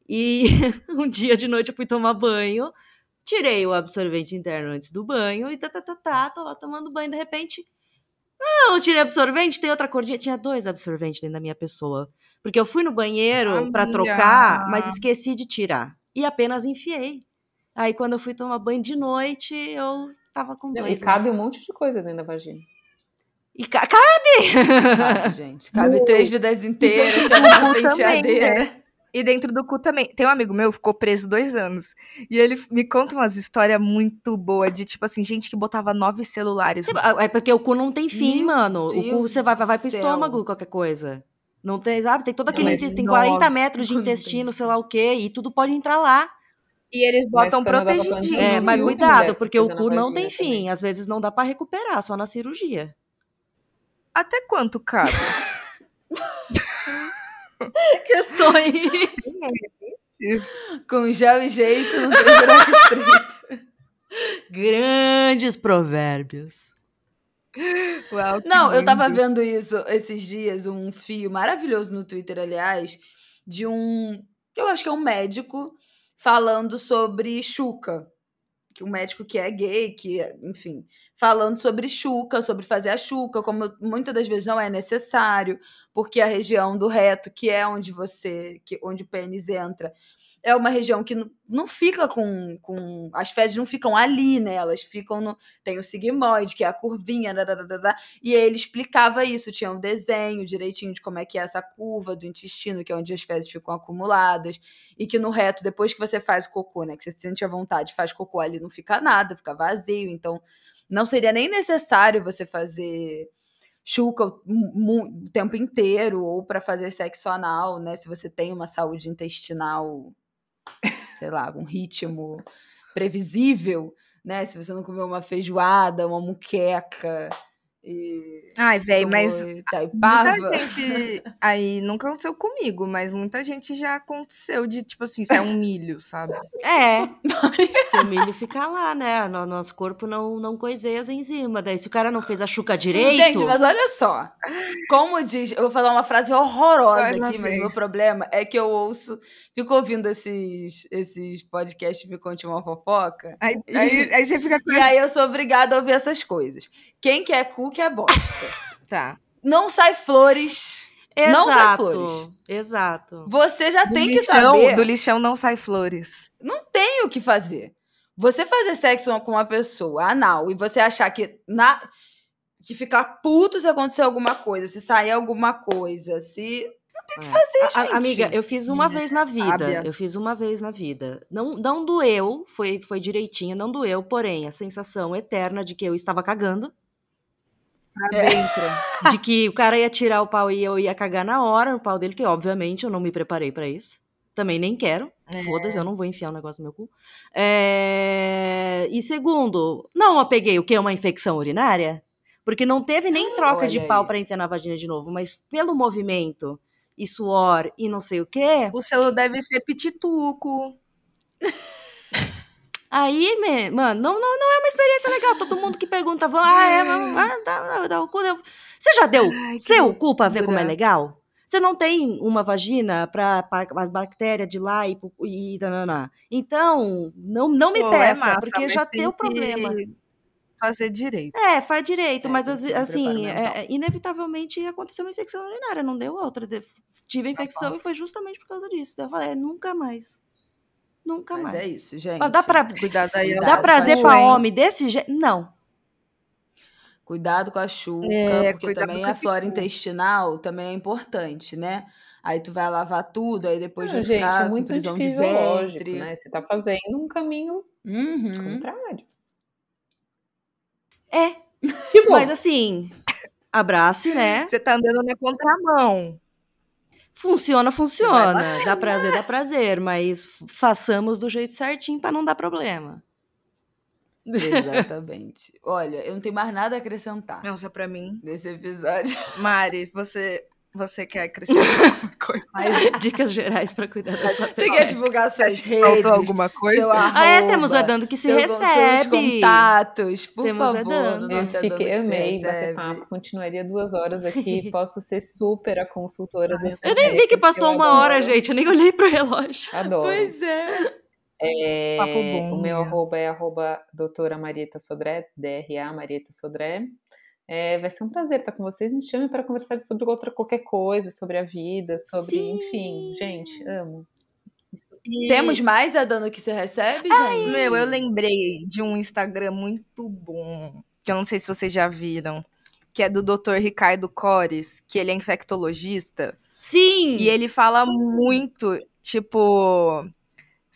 E um dia de noite eu fui tomar banho, tirei o absorvente interno antes do banho e tá, tá, tá, tá, tô lá tomando banho, de repente. Ah, eu tirei absorvente, tem outra cordinha. Tinha dois absorventes dentro da minha pessoa. Porque eu fui no banheiro pra Amiga. trocar, mas esqueci de tirar. E apenas enfiei. Aí quando eu fui tomar banho de noite, eu tava com dois. e cabe um monte de coisa dentro da vagina. E ca- cabe! Cabe, gente. Cabe três vidas inteiras, cabe uma também, penteadeira. né? E dentro do cu também. Tem um amigo meu que ficou preso dois anos. E ele me conta umas histórias muito boas de, tipo assim, gente que botava nove celulares. É porque o cu não tem fim, Meu mano. O cu Deus você vai, vai pro céu. estômago, qualquer coisa. Não tem, sabe? Tem todo aquele. mas tem nossa, 40 metros de intestino, sei lá o quê, e tudo pode entrar lá. E eles botam protegidinho. É, mas cuidado, porque o cu não tem fim. também. Às vezes não dá pra recuperar, só na cirurgia. Até quanto cabe? Questões. Com gel e jeito, não tem buraco estreito. Grandes provérbios. Uau, Não, eu tava lindo. vendo isso esses dias, um fio maravilhoso no Twitter, aliás, de um. Eu acho que é um médico falando sobre chuca. Que um médico que é gay, que, enfim, falando sobre chuca, sobre fazer a chuca, como muitas das vezes não é necessário, porque a região do reto, que é onde você. Que, onde o pênis entra, é uma região que não, fica com, com. As fezes não ficam ali, né? Elas ficam no. Tem o sigmoide, que é a curvinha, e ele explicava isso, tinha um desenho direitinho de como é que é essa curva do intestino, que é onde as fezes ficam acumuladas, e que no reto, depois que você faz cocô, né, que você sente a vontade, faz cocô ali, não fica nada, fica vazio, então não seria nem necessário você fazer chuca o o tempo inteiro ou para fazer sexo anal, né, se você tem uma saúde intestinal, sei lá, um ritmo previsível, né, se você não comeu uma feijoada, uma muqueca e Ai, velho, mas Itaipava. muita gente. Aí nunca aconteceu comigo, mas muita gente já aconteceu de, tipo assim, sair um milho, sabe? É. O milho fica lá, né? No nosso corpo não, não coiseia as enzimas. Daí, se o cara não fez a chuca direito. Gente, mas olha só. Como diz, eu vou falar uma frase horrorosa aqui, mas o meu problema é que eu ouço, fico ouvindo esses, esses podcasts Me Conte uma Fofoca. Aí, aí, aí você fica com E aí eu sou obrigada a ouvir essas coisas. Quem quer cu, quer bosta. Tá. Não sai flores. Não sai Exato. flores. Exato. Você já Do tem que lixão, saber. do lixão não sai flores. Não tem o que fazer. Você fazer sexo com uma pessoa anal e você achar que na que ficar puto se acontecer alguma coisa, se sair alguma coisa, se É. fazer, a- gente. amiga, eu fiz uma vez na vida. sábia. Eu fiz uma vez na vida. Não, não doeu, foi, foi direitinho, não doeu, porém, a sensação eterna de que eu estava cagando, Dentro. de que o cara ia tirar o pau e eu ia cagar na hora no pau dele, que obviamente eu não me preparei pra isso. Também nem quero. É. Foda-se, eu não vou enfiar o negócio no meu cu. É, E segundo, não eu peguei o que? Uma infecção urinária? Porque não teve nem troca de Olha pau aí. pra enfiar na vagina de novo, mas pelo movimento e suor e não sei o quê, O seu deve ser pitituco. Aí, me- mano, não, não, não é uma experiência legal. Todo mundo que pergunta, ah, é, mas- ah, dá, dá, o cu. deu- Você já deu Ai, seu cu pra ver como é legal? Você não tem uma vagina para as bactérias de lá e, e dananá. Então, não, não me Pô, é peça, é massa, porque já tem o problema. Fazer direito. É, faz direito, é, mas assim, é, é, inevitavelmente aconteceu uma infecção urinária, não deu outra. Tive a infecção e foi justamente por causa disso. eu falei, é, nunca mais. Nunca mas mais. é isso, gente. Mas dá, pra, Cuidado aí, dá prazer pra homem desse jeito? Não. Cuidado com a chuca, é, porque também a flora intestinal também é importante, né? Aí tu vai lavar tudo, aí depois Não, vai gente, ficar é muito com prisão de ventre. né? Você tá fazendo um caminho uhum. contrário. É. Tipo, Mas assim, abrace, né? Você tá andando na contramão. Funciona, funciona. Dá prazer, dá prazer, mas façamos do jeito certinho para não dar problema. Exatamente. Olha, eu não tenho mais nada a acrescentar. Nossa, para mim. Nesse episódio. Mari, você você quer acrescentar alguma coisa? dicas gerais para cuidar da sua Você quer divulgar suas redes? Faltou alguma coisa? Arroba, ah, é, temos o Edando que se recebe. Seus contatos, por temos favor. Edando. Eu fiquei, amei bater papo. Continuaria duas horas aqui. Posso ser super a consultora desse Eu nem vi que passou uma hora, gente. Eu nem olhei pro relógio. Adoro. Pois é. É, bom, o meu né? arroba é arroba doutora Marieta Sodré, DRA Marieta Sodré. É, vai ser um prazer estar com vocês. Me chame para conversar sobre outra qualquer coisa, sobre a vida, sobre, Sim. enfim, gente, amo. E... Temos mais a dano que você recebe, Ai, gente? Meu, eu lembrei de um Instagram muito bom, que eu não sei se vocês já viram, que é do Dr. Ricardo Cores, que ele é infectologista. Sim! E ele fala muito, tipo,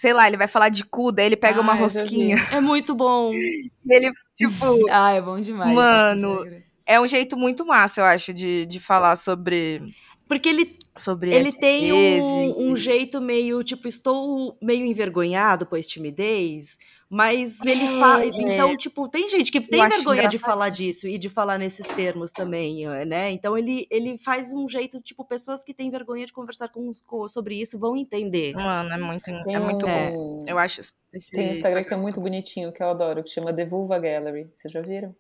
sei lá, ele vai falar de cu, daí ele pega ah, uma rosquinha. É muito bom. ele, tipo. ah, é bom demais. Mano, é um jeito muito massa, eu acho, de, de falar sobre. Porque ele, sobre ele tem um, um, jeito meio, tipo, estou meio envergonhado, pois timidez. Mas ele é, fala. Então, tipo, tem gente que tem vergonha de falar disso e de falar nesses termos também, né? Então ele, ele faz um jeito, tipo, pessoas que têm vergonha de conversar com, com sobre isso vão entender. Mano, é muito, é muito é. bom. Eu acho. Esse tem um Instagram que é muito bonitinho, que eu adoro, que chama The Vulva Gallery. Vocês já viram?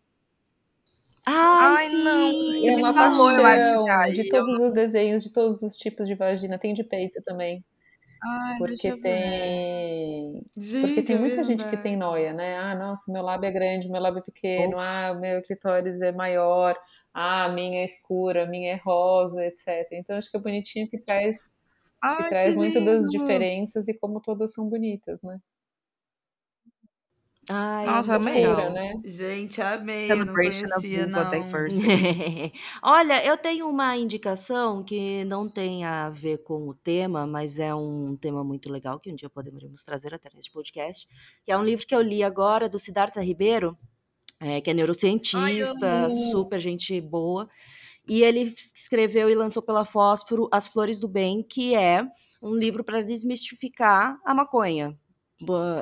Ai, Ai sim. não. É uma paixão eu acho já. de todos eu... os desenhos, de todos os tipos de vagina. Tem de peito também. Ai, porque tem. Gente, porque tem muita é gente que tem noia, né? Ah, nossa, meu lábio é grande, meu lábio é pequeno, Uf. ah, meu clitóris é maior, ah, minha é escura, minha é rosa, etc. Então acho que é bonitinho que traz, Ai, que traz muito das diferenças e como todas são bonitas, né? Ai, Nossa, amei. né? Gente, amei. Celebration não conhecia, of não. Olha, eu tenho uma indicação que não tem a ver com o tema, mas é um tema muito legal que um dia podemos trazer até neste podcast, que é um livro que eu li agora do Siddhartha Ribeiro, é, que é neurocientista, Ai, super gente boa. E ele escreveu e lançou pela Fósforo As Flores do Bem, que é um livro para desmistificar a maconha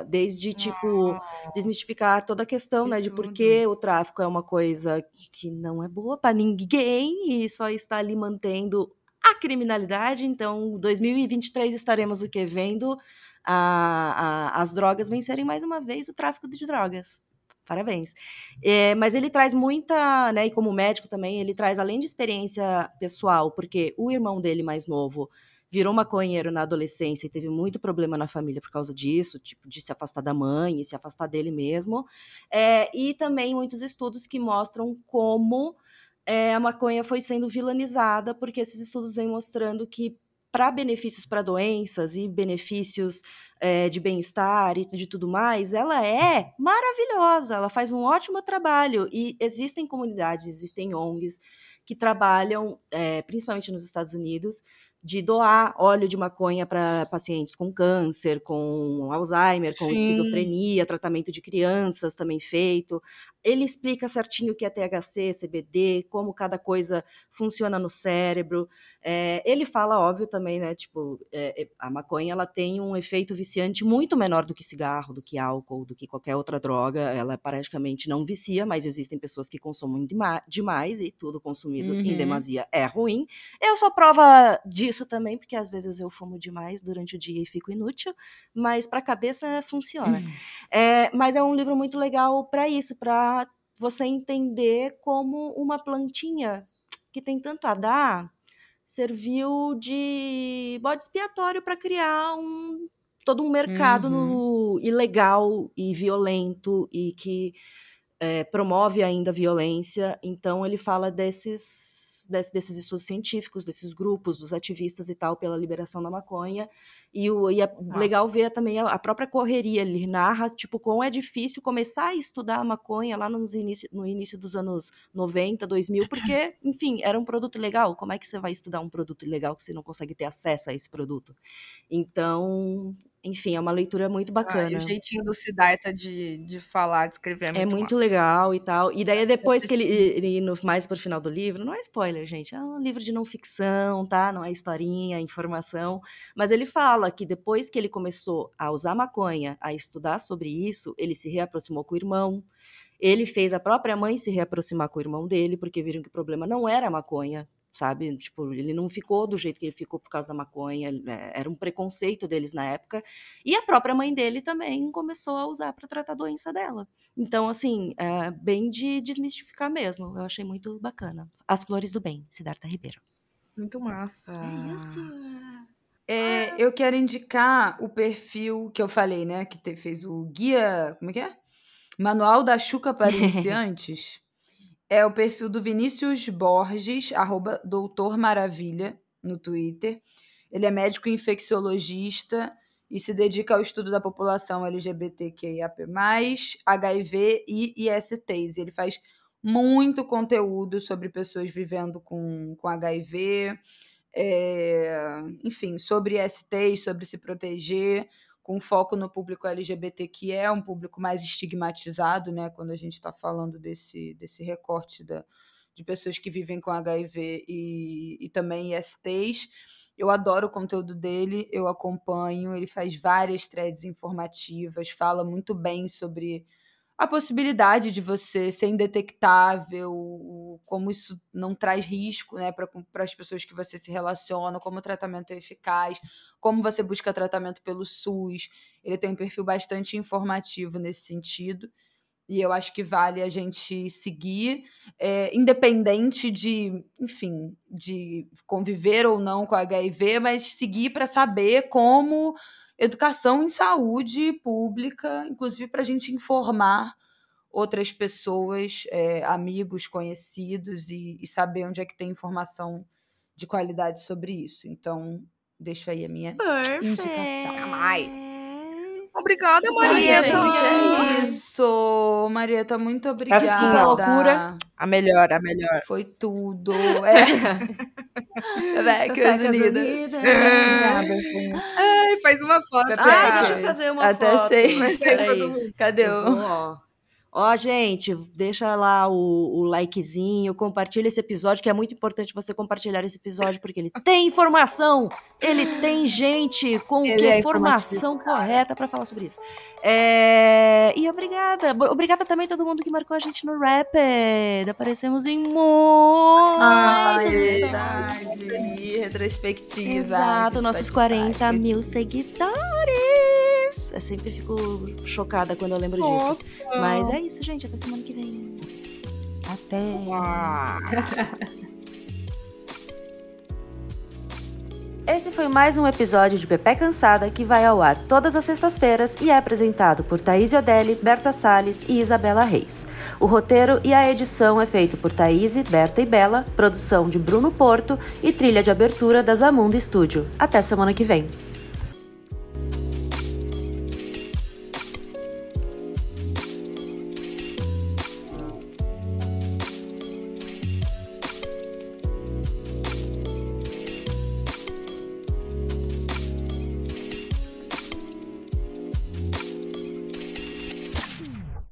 desde tipo ah, desmistificar toda a questão, né, de por que o tráfico é uma coisa que não é boa para ninguém e só está ali mantendo a criminalidade. Então, 2023 estaremos o que vendo a, a, as drogas vencerem mais uma vez o tráfico de drogas. Parabéns. É, mas ele traz muita, né, e como médico também, ele traz além de experiência pessoal, porque o irmão dele mais novo virou maconheiro na adolescência e teve muito problema na família por causa disso, tipo, de se afastar da mãe e se afastar dele mesmo. É, e também muitos estudos que mostram como é, a maconha foi sendo vilanizada, porque esses estudos vêm mostrando que para benefícios para doenças e benefícios é, de bem-estar e de tudo mais, ela é maravilhosa, ela faz um ótimo trabalho. E existem comunidades, existem ONGs que trabalham, é, principalmente nos Estados Unidos, de doar óleo de maconha para pacientes com câncer, com Alzheimer, com Sim. esquizofrenia, tratamento de crianças também feito. Ele explica certinho o que é THC, CBD, como cada coisa funciona no cérebro. É, ele fala, óbvio, também, né? Tipo, é, a maconha ela tem um efeito viciante muito menor do que cigarro, do que álcool, do que qualquer outra droga. Ela praticamente não vicia, mas existem pessoas que consomem demais e tudo consumido uhum. em demasia é ruim. Eu sou prova disso também, porque às vezes eu fumo demais durante o dia e fico inútil, mas para a cabeça funciona. Uhum. É, mas é um livro muito legal para isso, para você entender como uma plantinha que tem tanto a dar serviu de bode expiatório para criar um todo um mercado Uhum. no- ilegal e violento e que é, promove ainda a violência. Então ele fala desses, des- desses estudos científicos, desses grupos, dos ativistas e tal pela liberação da maconha. E, o, e é legal ver também a, a própria correria. Ele narra tipo como é difícil começar a estudar a maconha lá nos início, no início dos anos 90, 2000, porque, enfim, era um produto ilegal. Como é que você vai estudar um produto ilegal que você não consegue ter acesso a esse produto? Então, enfim, é uma leitura muito Ah, bacana. o jeitinho do Siddhartha de, de falar, de escrever é muito É muito legal e tal. E daí, depois que ele, ele no, mais pro final do livro, não é spoiler, gente, é um livro de não ficção, tá? Não é historinha, é informação. Mas ele fala que depois que ele começou a usar maconha, a estudar sobre isso, ele se reaproximou com o irmão. Ele fez a própria mãe se reaproximar com o irmão dele, porque viram que o problema não era a maconha, sabe? Tipo, ele não ficou do jeito que ele ficou por causa da maconha, é, era um preconceito deles na época. E a própria mãe dele também começou a usar para tratar a doença dela. Então, assim, é bem de desmistificar mesmo. Eu achei muito bacana. As Flores do Bem, Siddhartha Ribeiro. Muito massa. É, eu quero indicar o perfil que eu falei, né? Que te- fez o guia. Como é que é? Manual da Chuca para Iniciantes. É o perfil do Vinícius Borges, arroba Doutor Maravilha, no Twitter. Ele é médico infecciologista e se dedica ao estudo da população LGBTQIAP+, HIV e ISTs. Ele faz muito conteúdo sobre pessoas vivendo com, com HIV, é, enfim, sobre ISTs, sobre se proteger, com foco no público LGBT, que é um público mais estigmatizado, né, quando a gente está falando desse, desse recorte da, de pessoas que vivem com HIV e, e também ISTs. Eu adoro o conteúdo dele, eu acompanho, ele faz várias threads informativas, fala muito bem sobre a possibilidade de você ser indetectável, como isso não traz risco né, para as pessoas que você se relaciona, como o tratamento é eficaz, como você busca tratamento pelo SUS. Ele tem um perfil bastante informativo nesse sentido. E eu acho que vale a gente seguir, é, independente de, enfim, de conviver ou não com HIV, mas seguir para saber como educação em saúde pública, inclusive para a gente informar outras pessoas, é, amigos, conhecidos, e, e saber onde é que tem informação de qualidade sobre isso. Então, deixo aí a minha indicação. Ai. Obrigada, Marieta. gente, é isso. Marieta, muito obrigada. Desculpa a loucura. A melhor, a melhor. Foi tudo. É. Becas Unidas. Ai, faz uma foto. Ai, cara. deixa eu fazer uma Até foto. seis. Todo mundo. Cadê o... ó. Ó, gente, deixa lá o, o likezinho, compartilha esse episódio, que é muito importante você compartilhar esse episódio, porque ele tem informação, ele tem gente com Ele que é informação correta pra falar sobre isso. É, E obrigada. Obrigada também a todo mundo que marcou a gente no Rapid. Aparecemos em muitos stories. verdade. Retrospectiva. Exato, nossos Spotify. 40 mil seguidores. Eu sempre fico chocada quando eu lembro disso. Mas é isso, gente. Até semana que vem. Até. Esse foi mais um episódio de Pepe Cansada que vai ao ar todas as sextas-feiras e é apresentado por Thaís Odelli, Berta Salles e Isabela Reis. O roteiro e a edição é feito por Thaís, Berta e Bela, produção de Bruno Porto e trilha de abertura da Zamundo Studio. Até semana que vem.